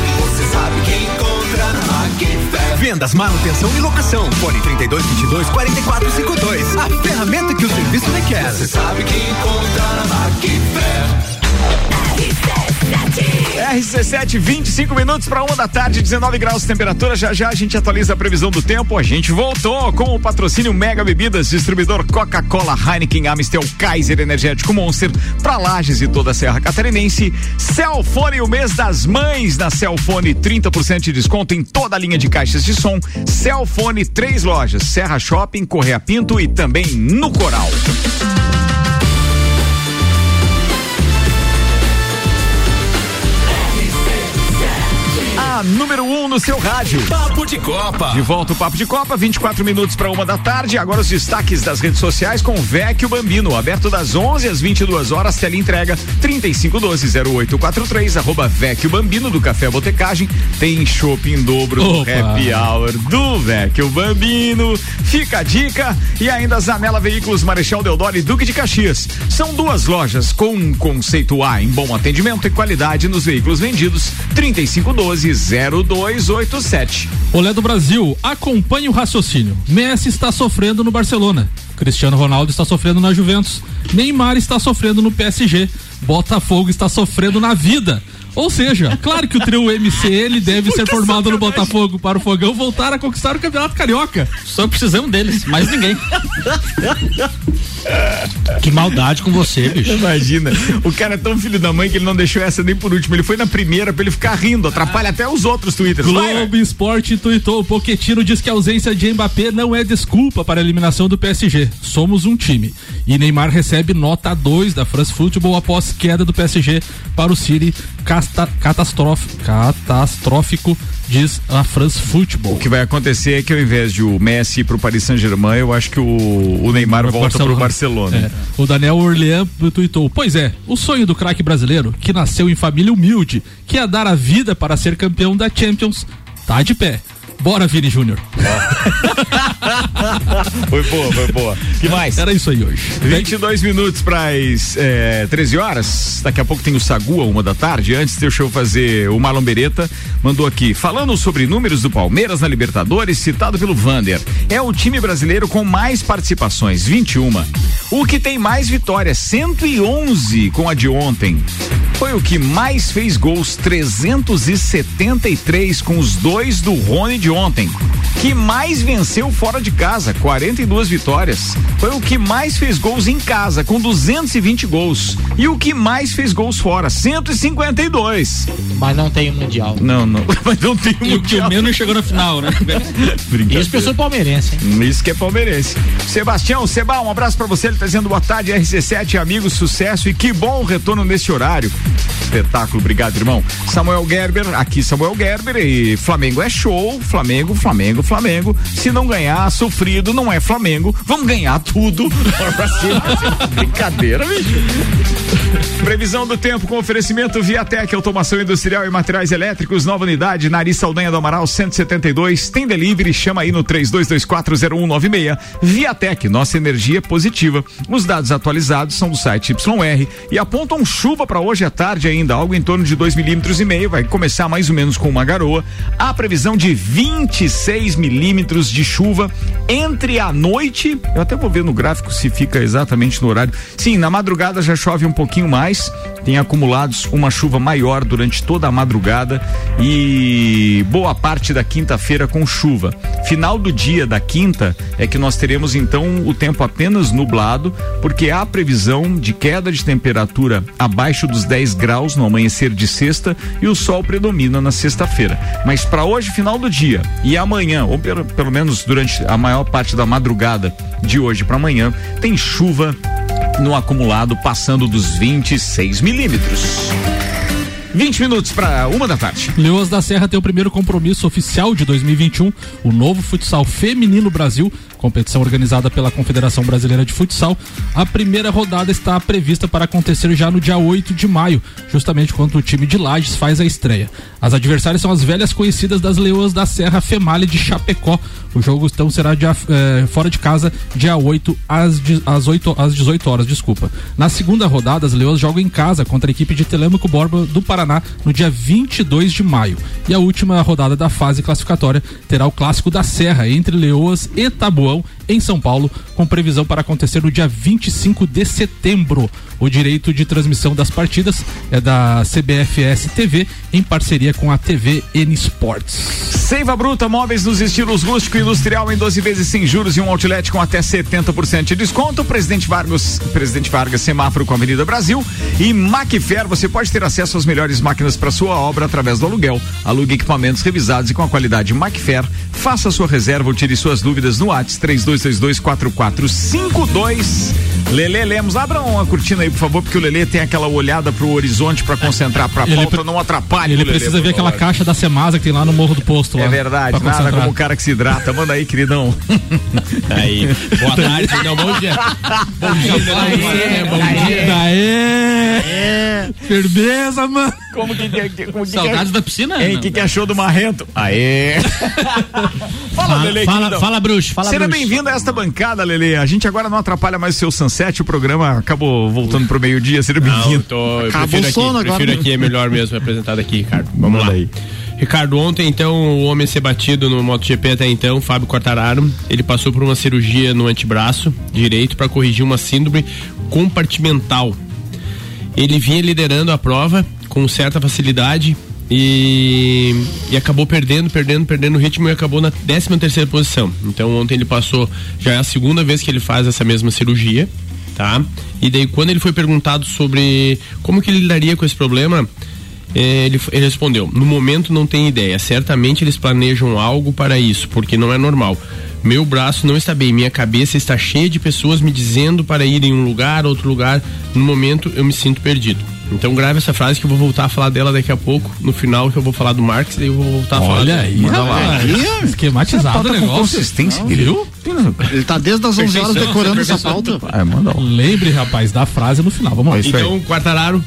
Vendas, manutenção e locação. Fone 32 22 44 52. A ferramenta que o serviço requer. Você sabe que encontra na Macfer. RC7, 25 minutos para uma da tarde, 19 graus de temperatura. Já já a gente atualiza a previsão do tempo. A gente voltou com o patrocínio Mega Bebidas, distribuidor Coca-Cola, Heineken, Amistel, Kaiser Energético Monster, para Lages e toda a Serra Catarinense. Celfone, o mês das mães na Celfone, 30% de desconto em toda a linha de caixas de som. Celfone, três lojas: Serra Shopping, Correia Pinto e também no Coral. A número 1 um no seu rádio. Papo de Copa. De volta o Papo de Copa, 24 minutos para uma da tarde. Agora os destaques das redes sociais com Vecchio Bambino, aberto das 11 às 22 horas, tela entrega 3512-0843, arroba Vecchio Bambino do Café Botecagem. Tem shopping dobro do Opa. Happy Hour do Vecchio Bambino. Fica a dica. E ainda Zanela Veículos Marechal Deodoro e Duque de Caxias. São duas lojas com um conceito A em bom atendimento e qualidade nos veículos vendidos. 3512-0287. Olé do Brasil, acompanhe o raciocínio. Messi está sofrendo no Barcelona. Cristiano Ronaldo está sofrendo na Juventus. Neymar está sofrendo no PSG. Botafogo está sofrendo na vida. Ou seja, claro que o trio MCL deve ser formado no Botafogo para o Fogão voltar a conquistar o Campeonato Carioca. Só precisamos deles, mais ninguém. Que maldade com você, bicho. Imagina, o cara é tão filho da mãe que ele não deixou essa nem por último. Ele foi na primeira pra ele ficar rindo, atrapalha até os outros twitters. Globo Esporte tuitou. Poquetino diz que a ausência de Mbappé não é desculpa para a eliminação do PSG. Somos um time. E Neymar recebe nota 2 da France Football após queda do PSG para o City casta- catastrófico, diz a France Football. O que vai acontecer é que ao invés de o Messi ir pro Paris Saint-Germain, eu acho que o, o Neymar volta pro Barcelona. É. O Daniel Orlean tuitou. Pois é, o sonho do craque brasileiro, que nasceu em família humilde, que é dar a vida para ser campeão da Champions, tá de pé. Bora, Vini Júnior. Foi boa, foi boa. que mais? Era isso aí hoje. 22 minutos para as é, 13 horas. Daqui a pouco tem o Sagu, a uma da tarde. Antes, deixa eu fazer o Marlon Beretta. Mandou aqui. Falando sobre números do Palmeiras na Libertadores, citado pelo Vander. É o time brasileiro com mais participações, 21. O que tem mais vitórias, 111 com a de ontem. Foi o que mais fez gols, 373 com os dois do Rony de ontem. Que mais venceu fora de casa, 42 vitórias. Foi o que mais fez gols em casa, com 220 gols. E o que mais fez gols fora, 152. Mas não tem o Mundial. Não, não. Mas não tem E o que o menos chegou na final, né? Brincadeira. Isso que eu sou palmeirense, hein? Isso que é palmeirense. Sebastião, Seba, um abraço pra você. Ele dizendo boa tarde, RC7, amigos, sucesso e que bom retorno nesse horário. Espetáculo, obrigado, irmão. Samuel Gerber, aqui Samuel Gerber e Flamengo é show, Flamengo, Flamengo, Flamengo. Se não ganhar, sofrido, não é Flamengo. Vamos ganhar tudo. Brincadeira, bicho. Previsão do tempo com oferecimento Viatec, automação industrial e materiais elétricos, nova unidade, Nariz Saldanha do Amaral 172. Tem delivery, chama aí no 32240196. Viatec, nossa energia é positiva. Os dados atualizados são do site YR e apontam chuva para hoje à tarde ainda, algo em torno de 2 milímetros e meio. Vai começar mais ou menos com uma garoa. A previsão de 26 milímetros de chuva entre a noite. Eu até vou ver no gráfico se fica exatamente no horário. Sim, na madrugada já chove um pouquinho mais. Tem acumulados uma chuva maior durante toda a madrugada e boa parte da quinta-feira com chuva. Final do dia da quinta é que nós teremos então o tempo apenas nublado, porque há previsão de queda de temperatura abaixo dos 10 graus no amanhecer de sexta e o sol predomina na sexta-feira. Mas para hoje, final do dia e amanhã, ou pelo, pelo menos durante a maior parte da madrugada de hoje para amanhã, tem chuva no acumulado passando dos 26 milímetros. 20 minutos para uma da tarde. Leoas da Serra tem o primeiro compromisso oficial de 2021, o novo futsal feminino Brasil, competição organizada pela Confederação Brasileira de Futsal. A primeira rodada está prevista para acontecer já no dia 8 de maio, justamente quando o time de Lages faz a estreia. As adversárias são as velhas conhecidas das Leoas da Serra Female de Chapecó. O jogo então será dia, eh, fora de casa dia 8 às, às, 8, às 18 horas, desculpa. Na segunda rodada, as Leoas jogam em casa contra a equipe de Telêmaco Borba do Paraná no dia 22 de maio. E a última rodada da fase classificatória terá o clássico da Serra entre Leoas e Tabuão em São Paulo, com previsão para acontecer no dia 25 de setembro. O direito de transmissão das partidas é da CBFS TV em parceria com a TV N Sports. Seiva Bruta, móveis nos estilos rústico e industrial em 12 vezes sem juros e um outlet com até 70% de desconto. Presidente Vargas, Presidente Vargas, semáforo com a Avenida Brasil. E Macfer, você pode ter acesso às melhores máquinas para sua obra através do aluguel. Alugue equipamentos revisados e com a qualidade Macfer. Faça sua reserva ou tire suas dúvidas no WhatsApp 32224452. Lele Lemos, abra uma cortina aí, por favor, porque o Lele tem aquela olhada pro horizonte para concentrar pra Ele pauta, pre- não atrapalhe Ele o Lelê, precisa por ver aquela caixa da Semasa que tem lá no Morro do Posto. É lá, verdade, pra nada concentrar. como o cara que se hidrata. Manda aí, queridão. Aí, boa tarde, não, bom dia. Bom dia, né? Bom dia. Aê! Firmeza, mano. Como que, que, como que Saudades da piscina? Hein, o que, que achou do Marrento? Aê! fala, Lele. fala- fala, bruxo, fala, Seja bem-vindo a esta bancada, Lele. A gente agora não atrapalha mais o seu sunset. O programa acabou voltando pro meio-dia. Seja bem-vindo. Acabou prefiro o sono aqui, agora, prefiro né? aqui, é melhor mesmo apresentado aqui, Ricardo. Vamos Manda lá. aí. Ricardo, ontem então o homem ser batido no MotoGP até então, Fábio Quartararo, ele passou por uma cirurgia no antebraço direito para corrigir uma síndrome compartimental. Ele vinha liderando a prova com certa facilidade e, e acabou perdendo, perdendo, perdendo o ritmo e acabou na 13 terceira posição. Então ontem ele passou, já é a segunda vez que ele faz essa mesma cirurgia, tá? E daí quando ele foi perguntado sobre como que ele lidaria com esse problema, ele, ele respondeu: no momento não tem ideia. Certamente eles planejam algo para isso, porque não é normal. Meu braço não está bem, minha cabeça está cheia de pessoas me dizendo para ir em um lugar, outro lugar. No momento eu me sinto perdido. Então grave essa frase que eu vou voltar a falar dela daqui a pouco, no final que eu vou falar do Marx, daí eu vou voltar a falar. Olha dela. aí, Manda lá. rapaz. Esquematizado o negócio. consistência, Viu? Ele tá desde as 11 horas decorando essa pauta. Ah, manda lá. Lembre, rapaz, da frase no final. Vamos lá. Isso aí. Então, Quartararo.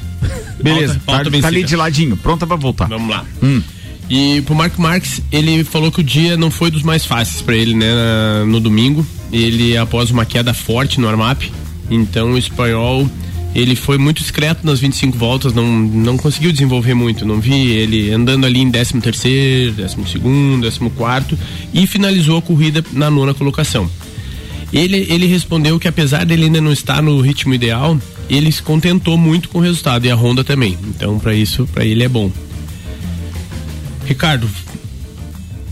Beleza, pauta- pauta tá, tá ali de ladinho, pronta pra voltar. Vamos lá. Hum. E pro Marco Marques, ele falou que o dia não foi dos mais fáceis para ele, né, no domingo. Ele após uma queda forte no armap, então o espanhol ele foi muito discreto nas 25 voltas, não, não conseguiu desenvolver muito. Não vi ele andando ali em 13 terceiro, 12 segundo, 14 quarto e finalizou a corrida na nona colocação. Ele, ele respondeu que apesar dele ainda não estar no ritmo ideal, ele se contentou muito com o resultado e a Honda também. Então para isso, para ele é bom. Ricardo,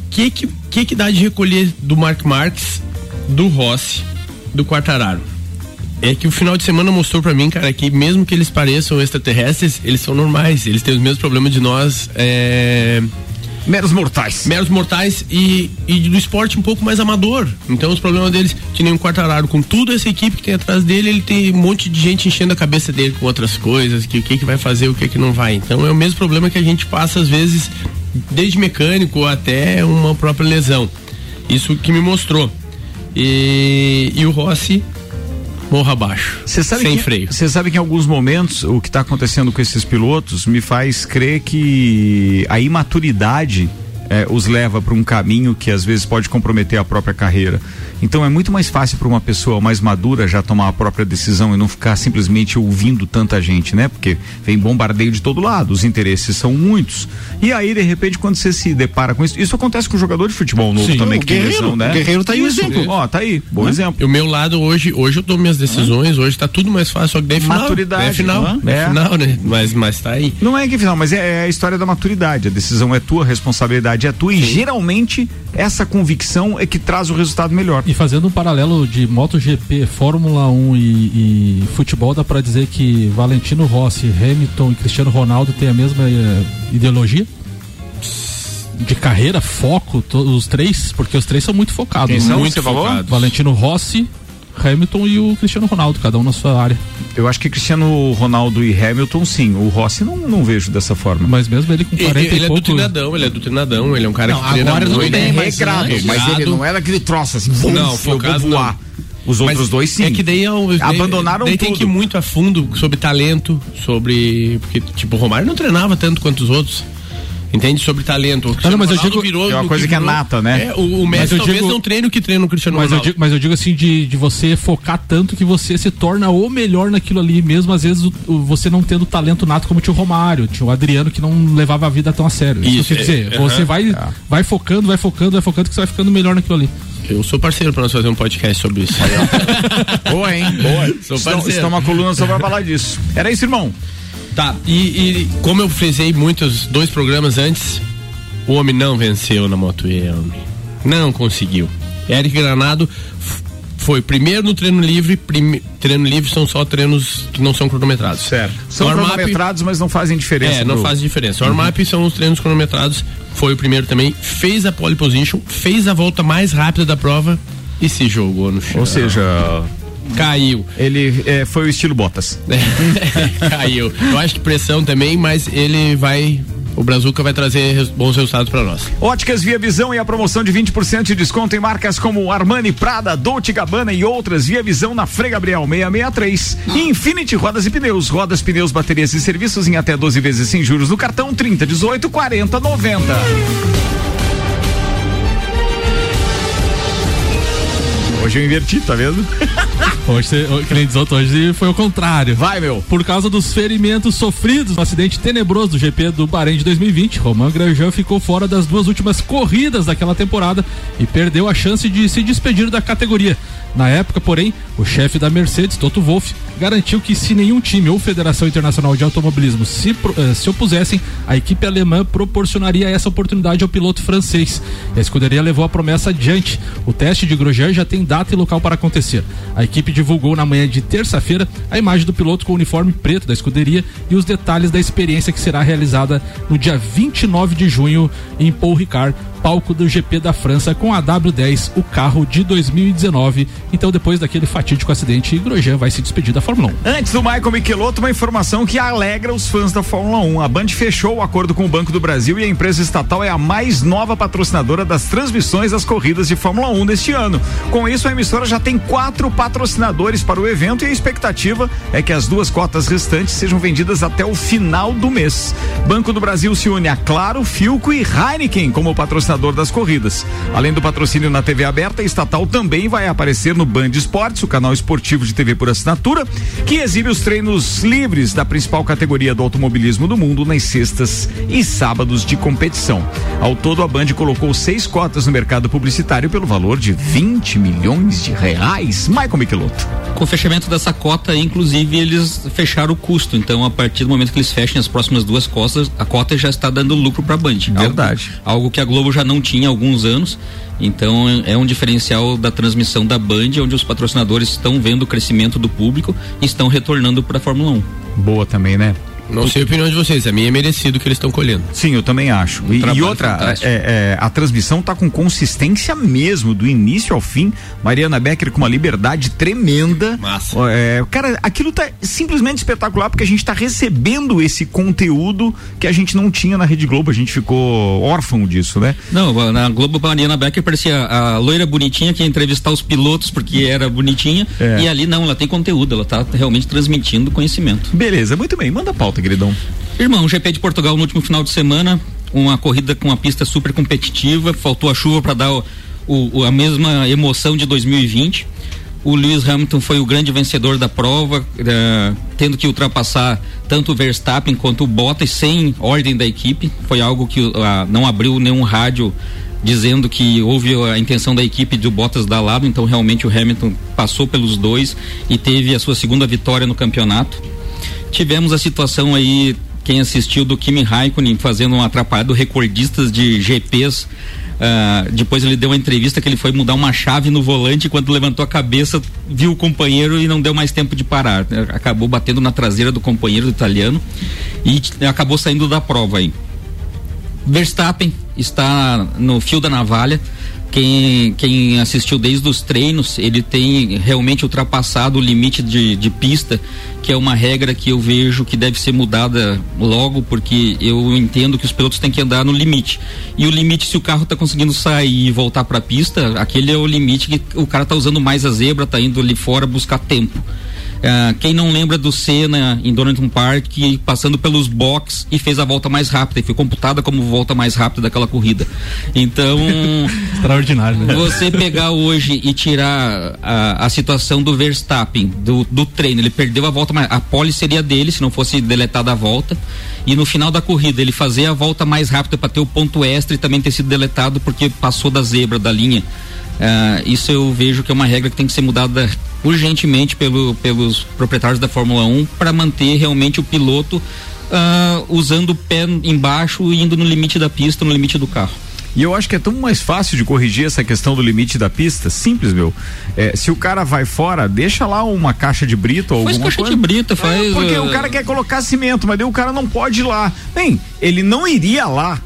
que que, que que dá de recolher do Mark Marques, do Rossi, do Quartararo? É que o final de semana mostrou pra mim, cara, que mesmo que eles pareçam extraterrestres, eles são normais. Eles têm os mesmos problemas de nós. É... Meros mortais. Meros mortais e, e do esporte um pouco mais amador. Então os problemas deles, que nem o Quartararo, com toda essa equipe que tem atrás dele, ele tem um monte de gente enchendo a cabeça dele com outras coisas, que o que, que vai fazer, o que, que não vai. Então é o mesmo problema que a gente passa às vezes, desde mecânico até uma própria lesão. Isso que me mostrou. E, e o Rossi morra abaixo. Você sabe sem que, freio. Você sabe que em alguns momentos o que está acontecendo com esses pilotos me faz crer que a imaturidade eh, os leva para um caminho que às vezes pode comprometer a própria carreira. Então é muito mais fácil para uma pessoa mais madura já tomar a própria decisão e não ficar simplesmente ouvindo tanta gente, né? Porque vem bombardeio de todo lado, os interesses são muitos. E aí, de repente, quando você se depara com isso, isso acontece com o jogador de futebol novo Sim. também, que tem lesão, né? o Guerreiro tá aí um exemplo. Ó, tá aí, bom exemplo. O meu lado hoje, hoje eu tomo minhas decisões, hoje tá tudo mais fácil, só que daí é final. Maturidade, É final, né? é É. final, né? Mas, mas tá aí. Não é que final, mas é, é a história da maturidade. A decisão é tua, a responsabilidade é tua. E geralmente essa convicção é que traz o resultado melhor. E fazendo um paralelo de MotoGP, Fórmula 1 e, e futebol, dá pra dizer que Valentino Rossi, Hamilton e Cristiano Ronaldo têm a mesma eh, ideologia? De carreira, foco, os três, porque os três são muito focados. Quem são, muito focados. Valentino Rossi, Hamilton e o Cristiano Ronaldo, cada um na sua área. Eu acho que Cristiano Ronaldo e Hamilton, sim. O Rossi não, não vejo dessa forma. Mas mesmo ele com Ele, 40 ele e é pouco... do treinadão, ele é do treinadão, ele é um cara Não, que treina agora muito. bem, é mas regrado, antes- mas ele não é daquele troço assim, bum, não, eu focado vou voar. não. Os outros Mas dois, sim. É que daí, é o- daí Abandonaram daí tem que ir muito a fundo sobre talento, sobre. Porque, tipo, o Romário não treinava tanto quanto os outros. Entende? Sobre talento. O Cristiano mas eu digo- virou é uma coisa que é virou- nata, né? É, o, o Mas Messi eu talvez digo- não treine o que treina o Cristiano Mas eu, Ronaldo. digo, mas eu digo assim, de, de você focar tanto que você se torna o melhor naquilo ali, mesmo às vezes o- o- você não tendo talento nato como tinha o Romário, tinha o Adriano que não levava a vida tão a sério. Isso, Isso, quer dizer, é, você aham. vai, vai focando, vai focando, vai focando que você vai ficando melhor naquilo ali. Eu sou parceiro pra nós fazer um podcast sobre isso. Boa, hein? Boa. Sou Estão, parceiro. estão uma coluna só pra falar disso. Era isso, irmão. Tá, e, e como eu frisei muitos, dois programas antes, o homem não venceu na Moto E, homem. Não conseguiu. Eric Granado foi primeiro no treino livre, prime- treino livre são só treinos que não são cronometrados. Certo. São cronometrados, mas não fazem diferença. É, não pro- faz diferença. O warm-up são os treinos cronometrados, foi o primeiro também, fez a pole position, fez a volta mais rápida da prova e se jogou no chão. Ou seja, caiu. Ele é, foi o estilo Bottas. caiu. Eu acho que pressão também, mas ele vai. O Brazuca vai trazer bons resultados pra nós. Óticas Via Visão e a promoção de 20% de desconto em marcas como Armani, Prada, Dolce Gabbana e outras. Via Visão na Frei Gabriel 663. E Infinity Rodas e Pneus. Rodas, pneus, baterias e serviços em até 12 vezes sem juros no cartão 30, 18, 40, 90. Hoje eu inverti, tá vendo? Hoje, que nem diz outro, hoje foi o contrário. Vai, meu. Por causa dos ferimentos sofridos no acidente tenebroso do GP do Bahrein de 2020, Romain Grosjean ficou fora das duas últimas corridas daquela temporada e perdeu a chance de se despedir da categoria. Na época, porém, o chefe da Mercedes, Toto Wolff, garantiu que se nenhum time ou Federação Internacional de Automobilismo se, eh, se opusessem, a equipe alemã proporcionaria essa oportunidade ao piloto francês. A escuderia levou a promessa adiante. O teste de Grosjean já tem data e local para acontecer. A equipe divulgou na manhã de terça-feira a imagem do piloto com o uniforme preto da escuderia e os detalhes da experiência que será realizada no dia 29 de junho em Paul Ricard, palco do GP da França com a W10, o carro de 2019. Então, depois daquele fatídico acidente, Grosjean vai se despedir da Fórmula 1. Antes do Michael Michelotto, uma informação que alegra os fãs da Fórmula 1. A Band fechou o acordo com o Banco do Brasil e a empresa estatal é a mais nova patrocinadora das transmissões das corridas de Fórmula 1 deste ano. Com isso, a emissora já tem quatro patrocinadores para o evento e a expectativa é que as duas cotas restantes sejam vendidas até o final do mês. Banco do Brasil se une a Claro, Filco e Heineken como das corridas. Além do patrocínio na TV aberta, a estatal também vai aparecer no Band Esportes, o canal esportivo de TV por assinatura, que exibe os treinos livres da principal categoria do automobilismo do mundo nas sextas e sábados de competição. Ao todo, a Band colocou seis cotas no mercado publicitário pelo valor de 20 milhões de reais. Michael Michelotto. Com o fechamento dessa cota, inclusive, eles fecharam o custo. Então, a partir do momento que eles fechem as próximas duas cotas, a cota já está dando lucro para a Band. Verdade. Algo, algo que a Globo já não tinha há alguns anos. Então, é um diferencial da transmissão da Band, onde os patrocinadores estão vendo o crescimento do público e estão retornando para a Fórmula 1. Boa também, né? Não sei a opinião de vocês, a minha é merecido o que eles estão colhendo. Sim, eu também acho. E, e trabalho outra, é, é, a transmissão tá com consistência mesmo, do início ao fim. Mariana Becker com uma liberdade tremenda. Massa. É, cara, aquilo tá simplesmente espetacular porque a gente tá recebendo esse conteúdo que a gente não tinha na Rede Globo. A gente ficou órfão disso, né? Não, na Globo, a Mariana Becker parecia a loira bonitinha que ia entrevistar os pilotos porque era bonitinha. É. E ali não, ela tem conteúdo, ela tá realmente transmitindo conhecimento. Beleza, muito bem. Manda a pauta, queridão. Irmão, GP de Portugal no último final de semana, uma corrida com uma pista super competitiva, faltou a chuva para dar o, o- a mesma emoção de 2020. O Lewis Hamilton foi o grande vencedor da prova, eh, tendo que ultrapassar tanto o Verstappen quanto o Bottas sem ordem da equipe. Foi algo que ah, não abriu nenhum rádio dizendo que houve a intenção da equipe do Bottas dar lado, então realmente o Hamilton passou pelos dois e teve a sua segunda vitória no campeonato. Tivemos a situação aí, quem assistiu do Kimi Raikkonen fazendo um atrapalhado recordistas de GPs. ah, depois ele deu uma entrevista que ele foi mudar uma chave no volante quando levantou a cabeça, viu o companheiro e não deu mais tempo de parar. né? Acabou batendo na traseira do companheiro italiano e acabou saindo da prova aí. Verstappen está no fio da navalha. Quem, quem assistiu desde os treinos, ele tem realmente ultrapassado o limite de, de pista, que é uma regra que eu vejo que deve ser mudada logo, porque eu entendo que os pilotos têm que andar no limite. E o limite, se o carro está conseguindo sair e voltar para a pista, aquele é o limite que o cara está usando mais a zebra, está indo ali fora buscar tempo. Ah, quem não lembra do Senna em Donington Park passando pelos box e fez a volta mais rápida e foi computada como volta mais rápida daquela corrida. Então, extraordinário. Né? Você pegar hoje e tirar a, a situação do Verstappen do, do treino, ele perdeu a volta, mas a pole seria dele se não fosse deletada a volta. E no final da corrida ele fazer a volta mais rápida para ter o ponto extra e também ter sido deletado porque passou da zebra da linha. Uh, isso eu vejo que é uma regra que tem que ser mudada urgentemente pelo, pelos proprietários da Fórmula 1 para manter realmente o piloto uh, usando o pé embaixo e indo no limite da pista, no limite do carro. E eu acho que é tão mais fácil de corrigir essa questão do limite da pista. Simples, meu. É, se o cara vai fora, deixa lá uma caixa de brita ou faz alguma caixa coisa. de brita, faz. É, porque uh... o cara quer colocar cimento, mas daí o cara não pode ir lá. Bem, ele não iria lá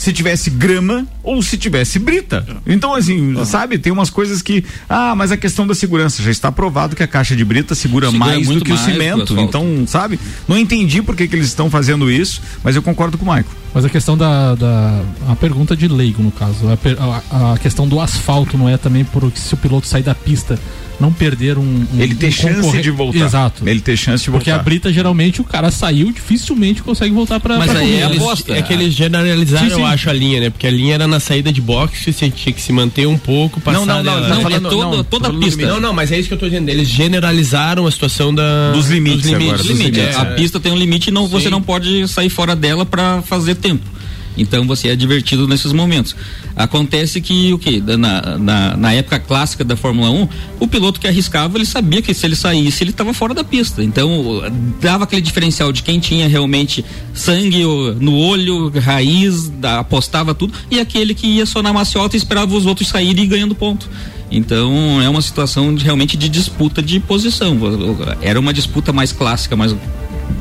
se tivesse grama ou se tivesse brita. Então, assim, uhum. sabe, tem umas coisas que. Ah, mas a questão da segurança já está provado que a caixa de brita segura, segura mais do que o cimento. Então, sabe, não entendi por que, que eles estão fazendo isso, mas eu concordo com o Maico. Mas a questão da, da. A pergunta de leigo, no caso. A, a, a questão do asfalto não é também por se o piloto sair da pista não perder um. um ele ter um chance de voltar. Exato. Ele ter chance de voltar. Porque a Brita, geralmente, o cara saiu, dificilmente consegue voltar pra. Mas pra aí é aposta. É que eles generalizaram, sim, sim. eu acho, a linha, né? Porque a linha era na saída de boxe, você tinha que se manter um pouco, passar. Não, não, não, não, não, é todo, não toda a pista. Não, não, mas é isso que eu tô dizendo. Eles generalizaram a situação da. Dos limites, dos limites. Agora, dos limites. É. A pista tem um limite e não, você não pode sair fora dela para fazer tempo. Então você é divertido nesses momentos. Acontece que o que? Na, na, na, época clássica da Fórmula 1, o piloto que arriscava, ele sabia que se ele saísse, ele estava fora da pista. Então dava aquele diferencial de quem tinha realmente sangue no olho, raiz, apostava tudo, e aquele que ia só na maciota e esperava os outros saírem e ganhando ponto. Então é uma situação de, realmente de disputa de posição. Era uma disputa mais clássica, mais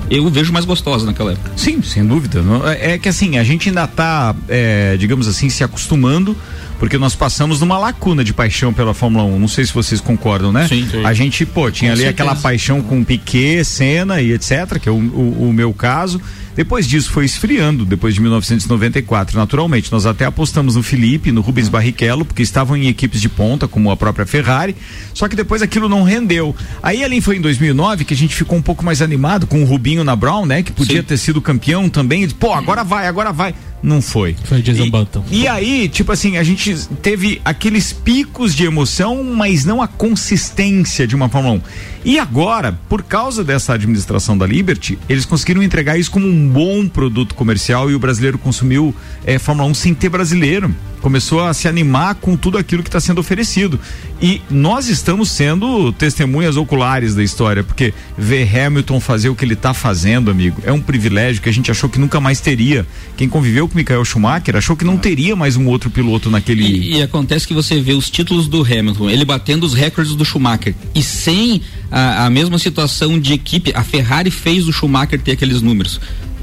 eu vejo mais gostosa naquela época. Sim, sem dúvida. É que assim, a gente ainda está, é, digamos assim, se acostumando porque nós passamos numa lacuna de paixão pela Fórmula 1. Não sei se vocês concordam, né? Sim, sim. A gente, pô, tinha com ali certeza. aquela paixão com Piquet, Senna e etc, que é o, o, o meu caso. Depois disso foi esfriando, depois de 1994, naturalmente. Nós até apostamos no Felipe, no Rubens Barrichello, porque estavam em equipes de ponta, como a própria Ferrari, só que depois aquilo não rendeu. Aí ali foi em 2009 que a gente ficou um pouco mais animado com o Rubinho na Brown, né? Que podia Sim. ter sido campeão também. Pô, agora vai, agora vai. Não foi. Foi Jason e, Button. E aí, tipo assim, a gente teve aqueles picos de emoção, mas não a consistência de uma Fórmula 1. E agora, por causa dessa administração da Liberty, eles conseguiram entregar isso como um bom produto comercial e o brasileiro consumiu é, Fórmula 1 sem ter brasileiro. Começou a se animar com tudo aquilo que está sendo oferecido. E nós estamos sendo testemunhas oculares da história, porque ver Hamilton fazer o que ele está fazendo, amigo, é um privilégio que a gente achou que nunca mais teria. Quem conviveu com Michael Schumacher achou que não teria mais um outro piloto naquele. E, e acontece que você vê os títulos do Hamilton, ele batendo os recordes do Schumacher e sem a, a mesma situação de equipe, a Ferrari fez o Schumacher ter aqueles números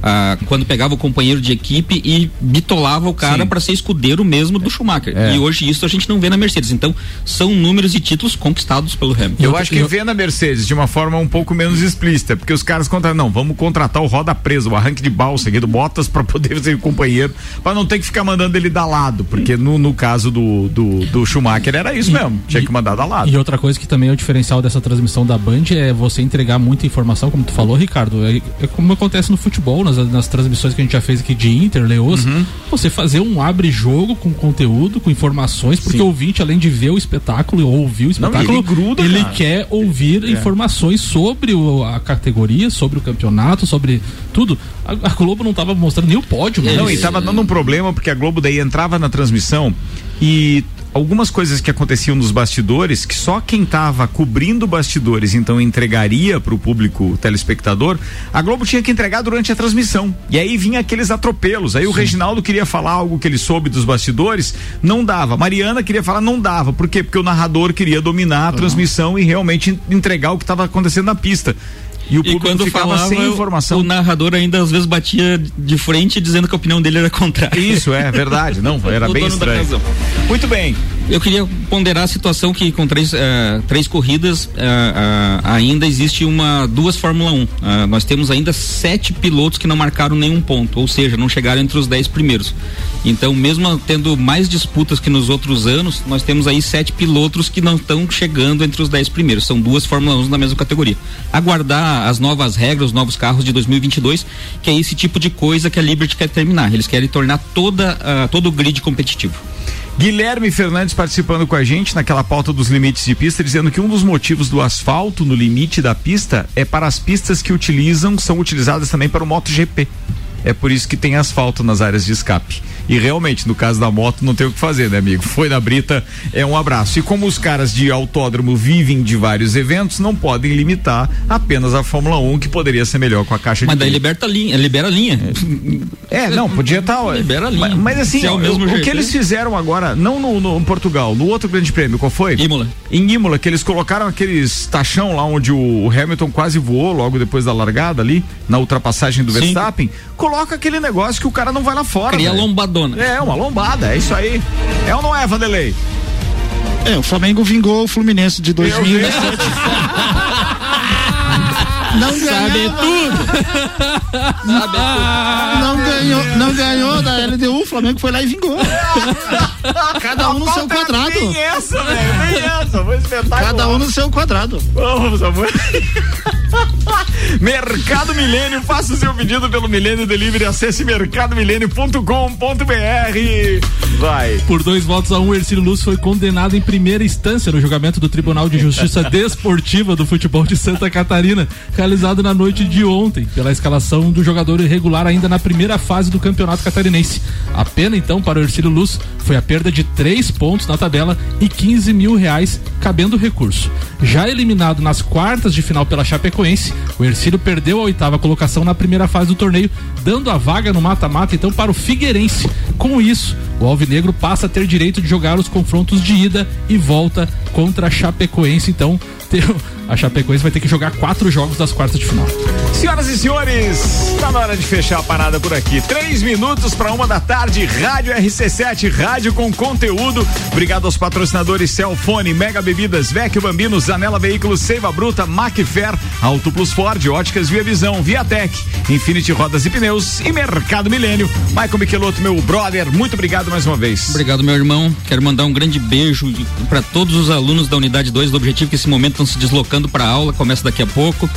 ah, quando pegava o companheiro de equipe e bitolava o cara para ser escudeiro mesmo do Schumacher. É. E hoje isso a gente não vê na Mercedes. Então, são números e títulos conquistados pelo Hamilton. Eu, acho que vê na Mercedes de uma forma um pouco menos explícita, porque os caras contra não, vamos contratar o roda preso, o arranque de balsa aqui do Bottas para poder ser companheiro, para não ter que ficar mandando ele dar lado, porque no, no caso do, do, do Schumacher era isso e, mesmo, tinha e, que mandar dar lado. E outra coisa que também é o diferencial dessa transmissão da Band é você entregar muita informação, como tu falou, Ricardo, é, é como acontece no futebol, nas nas, nas transmissões que a gente já fez aqui de Inter, Leos, uhum. você fazer um abre-jogo com conteúdo, com informações, porque Sim. o ouvinte, além de ver o espetáculo ou ouvir o espetáculo, Não, ele, gruda, ele quer ouvir é. informações sobre o, a categoria, sobre o campeonato, sobre tudo. A, a Globo não estava mostrando nem o pódio, Não, e estava dando um problema, porque a Globo daí entrava na transmissão e algumas coisas que aconteciam nos bastidores que só quem estava cobrindo bastidores então entregaria para o público telespectador, a Globo tinha que entregar durante a transmissão. E aí vinha aqueles atropelos. Aí Sim. o Reginaldo queria falar algo que ele soube dos bastidores, não dava. Mariana queria falar, não dava. Por quê? Porque o narrador queria dominar a uhum. transmissão e realmente entregar o que estava acontecendo na pista. E, o e quando falava sem informação. O narrador ainda às vezes batia de frente dizendo que a opinião dele era contrária. Isso, é verdade. Não, era bem estranho. Muito bem. Eu queria ponderar a situação que com três, eh, três corridas eh, eh, ainda existe uma duas Fórmula 1. Ah, nós temos ainda sete pilotos que não marcaram nenhum ponto, ou seja, não chegaram entre os dez primeiros. Então, mesmo tendo mais disputas que nos outros anos, nós temos aí sete pilotos que não estão chegando entre os dez primeiros. São duas Fórmula 1 na mesma categoria. Aguardar as novas regras, os novos carros de 2022, que é esse tipo de coisa que a Liberty quer terminar. Eles querem tornar toda, todo o grid competitivo. Guilherme Fernandes participando com a gente naquela pauta dos limites de pista, dizendo que um dos motivos do asfalto no limite da pista é para as pistas que utilizam, são utilizadas também para o MotoGP. É por isso que tem asfalto nas áreas de escape. E realmente, no caso da moto, não tem o que fazer, né, amigo? Foi na Brita, é um abraço. E como os caras de autódromo vivem de vários eventos, não podem limitar apenas a Fórmula 1, que poderia ser melhor com a caixa Mas de daí pilha. liberta a linha, libera a linha. É, não, podia estar. Libera a linha. Mas, mas assim, é o mesmo o, jeito, que eles hein? fizeram agora, não no, no- Portugal, no outro grande prêmio, qual foi? Imola. Em Imola, que eles colocaram aqueles tachão lá onde o Hamilton quase voou logo depois da largada ali, na ultrapassagem do Sim. Verstappen, coloca aquele negócio que o cara não vai lá fora. Cria velho. Lombadona. É, uma lombada, é isso aí. É ou não é, Vanderlei? É, o Flamengo vingou o Fluminense de 2007. Não Sabe tudo. Não ganhou, não ganhou da LDU, o Flamengo foi lá e vingou. Cada um no seu quadrado. Tem essa, velho, tem essa, foi espetáculo. Cada um no seu quadrado. Vamos, amor. Mercado Milênio, faça o seu pedido pelo Milênio Delivery, acesse mercadomilênio.com.br. Vai. Por dois votos a um, Ercílio Luz foi condenado em primeira instância no julgamento do Tribunal de Justiça Desportiva do Futebol de Santa Catarina, realizado na noite de ontem, pela escalação do jogador irregular ainda na primeira fase do Campeonato Catarinense. A pena, então, para o Ercílio Luz foi a perda de três pontos na tabela e 15 mil reais, cabendo recurso. Já eliminado nas quartas de final pela Chapecoense, o Ercílio perdeu a oitava colocação na primeira fase do torneio, dando a vaga no mata-mata então para o Figueirense. Com isso, o Alvinegro passa a ter direito de jogar os confrontos de ida e volta contra a Chapecoense. Então, a Chapecoense vai ter que jogar quatro jogos das quartas de final. Senhoras e senhores, tá na hora de fechar a parada por aqui. Três minutos para uma da tarde, Rádio RC7, rádio com conteúdo. Obrigado aos patrocinadores Celfone, Mega Bebidas, Vecchio Bambino, Zanela Veículos, Seiva Bruta, Macfer, Auto Plus Ford, Óticas Via Visão, Viatec, Infinity Rodas e Pneus e Mercado Milênio. Michael Michelotto, meu brother, muito obrigado mais uma vez. Obrigado, meu irmão. Quero mandar um grande beijo para todos os alunos da unidade 2 do Objetivo que esse momento estão se deslocando para a aula, começa daqui a pouco.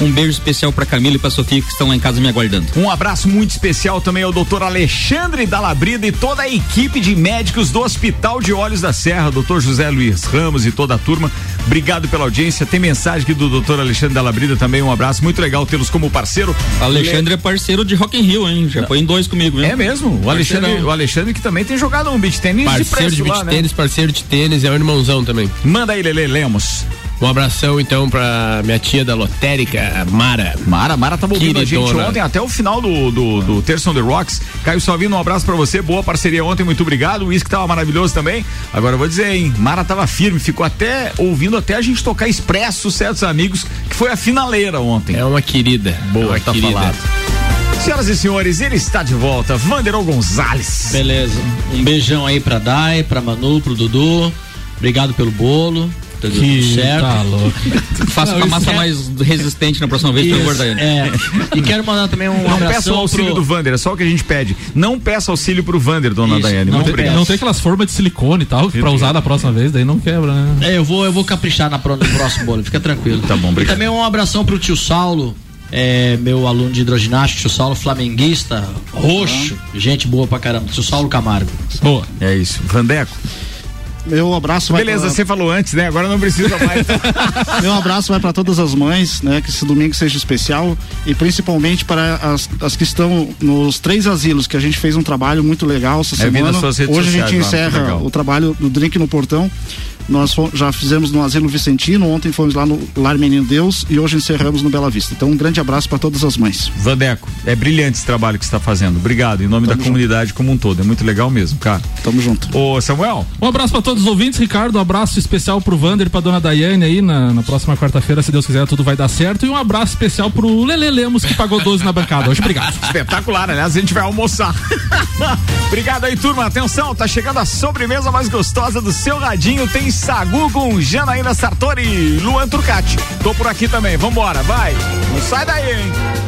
Um beijo especial para Camila e para Sofia que estão lá em casa me aguardando. Um abraço muito especial também ao doutor Alexandre Dalabrida e toda a equipe de médicos do Hospital de Olhos da Serra, doutor José Luiz Ramos e toda a turma. Obrigado pela audiência. Tem mensagem aqui do doutor Alexandre Dalabrida também. Um abraço. Muito legal tê-los como parceiro. Alexandre é parceiro de Rock in Rio, hein? Já foi em dois comigo, viu? É mesmo? O Alexandre, o Alexandre que também tem jogado um beat tênis de Parceiro preço de beat lá, né? tênis, parceiro de tênis, é um irmãozão também. Manda aí, Lele Lemos. Um abração então pra minha tia da lotérica, Mara. Mara, Mara tava ouvindo a gente ontem até o final do, do, do Terça on the Rocks. Caio Salvino, um abraço pra você. Boa parceria ontem, muito obrigado. O uísque tava maravilhoso também. Agora eu vou dizer, hein? Mara tava firme, ficou até ouvindo até a gente tocar expresso, certos amigos, que foi a finaleira ontem. É uma querida. Boa, uma tá querida. falado. Senhoras e senhores, ele está de volta. Vanderol Gonzalez. Beleza. Um beijão aí pra Dai, pra Manu, pro Dudu. Obrigado pelo bolo. Tá Que tudo certo. tá louco. Faça Não, com a massa é- mais resistente na próxima vez, Isso, Daiane. É. E quero mandar também um Não peça o auxílio pro... do Vander, é só o que a gente pede. Não peça auxílio pro Vander, dona Isso, Daiane. Não Muito tem, obrigado. não tem aquelas formas de silicone e tal, pra usar da próxima vez, daí não quebra, né? É, eu vou, eu vou caprichar na, pro- no próximo bolo, fica tranquilo. Tá bom, E obrigado. também um abração pro tio Saulo, é, meu aluno de hidroginástica, tio Saulo, flamenguista, roxo, gente boa pra caramba, tio Saulo Camargo. Boa. É isso. Vandeco. Meu abraço vai Beleza, pra- você falou antes, né? Agora não precisa mais. Meu abraço vai para todas as mães, né? Que esse domingo seja especial e principalmente para as, as que estão nos três asilos, que a gente fez um trabalho muito legal essa É, semana. Hoje a sociais gente lá, muito encerra o trabalho do Drink no Portão. Nós já fizemos no Asilo Vicentino, ontem fomos lá no Lar Menino Deus e hoje encerramos no Bela Vista. Então um grande abraço para todas as mães. Vandeco, é brilhante esse trabalho que você está fazendo. Obrigado, em nome da comunidade como um todo. É muito legal mesmo, cara. Tamo junto. Ô, Samuel. Um abraço pra todos todos os ouvintes, Ricardo. Um abraço especial pro Vander e pra dona Daiane aí na, na próxima quarta-feira, se Deus quiser, tudo vai dar certo. E um abraço especial pro Lele Lemos, que pagou 12 na bancada. Hoje, obrigado. Espetacular, aliás, a gente vai almoçar. Obrigado aí, turma. Atenção, tá chegando a sobremesa mais gostosa do seu radinho. Tem sagu com Janaína Sartori Luan Turcati. Tô por aqui também. Vambora, vai. Não sai daí, hein?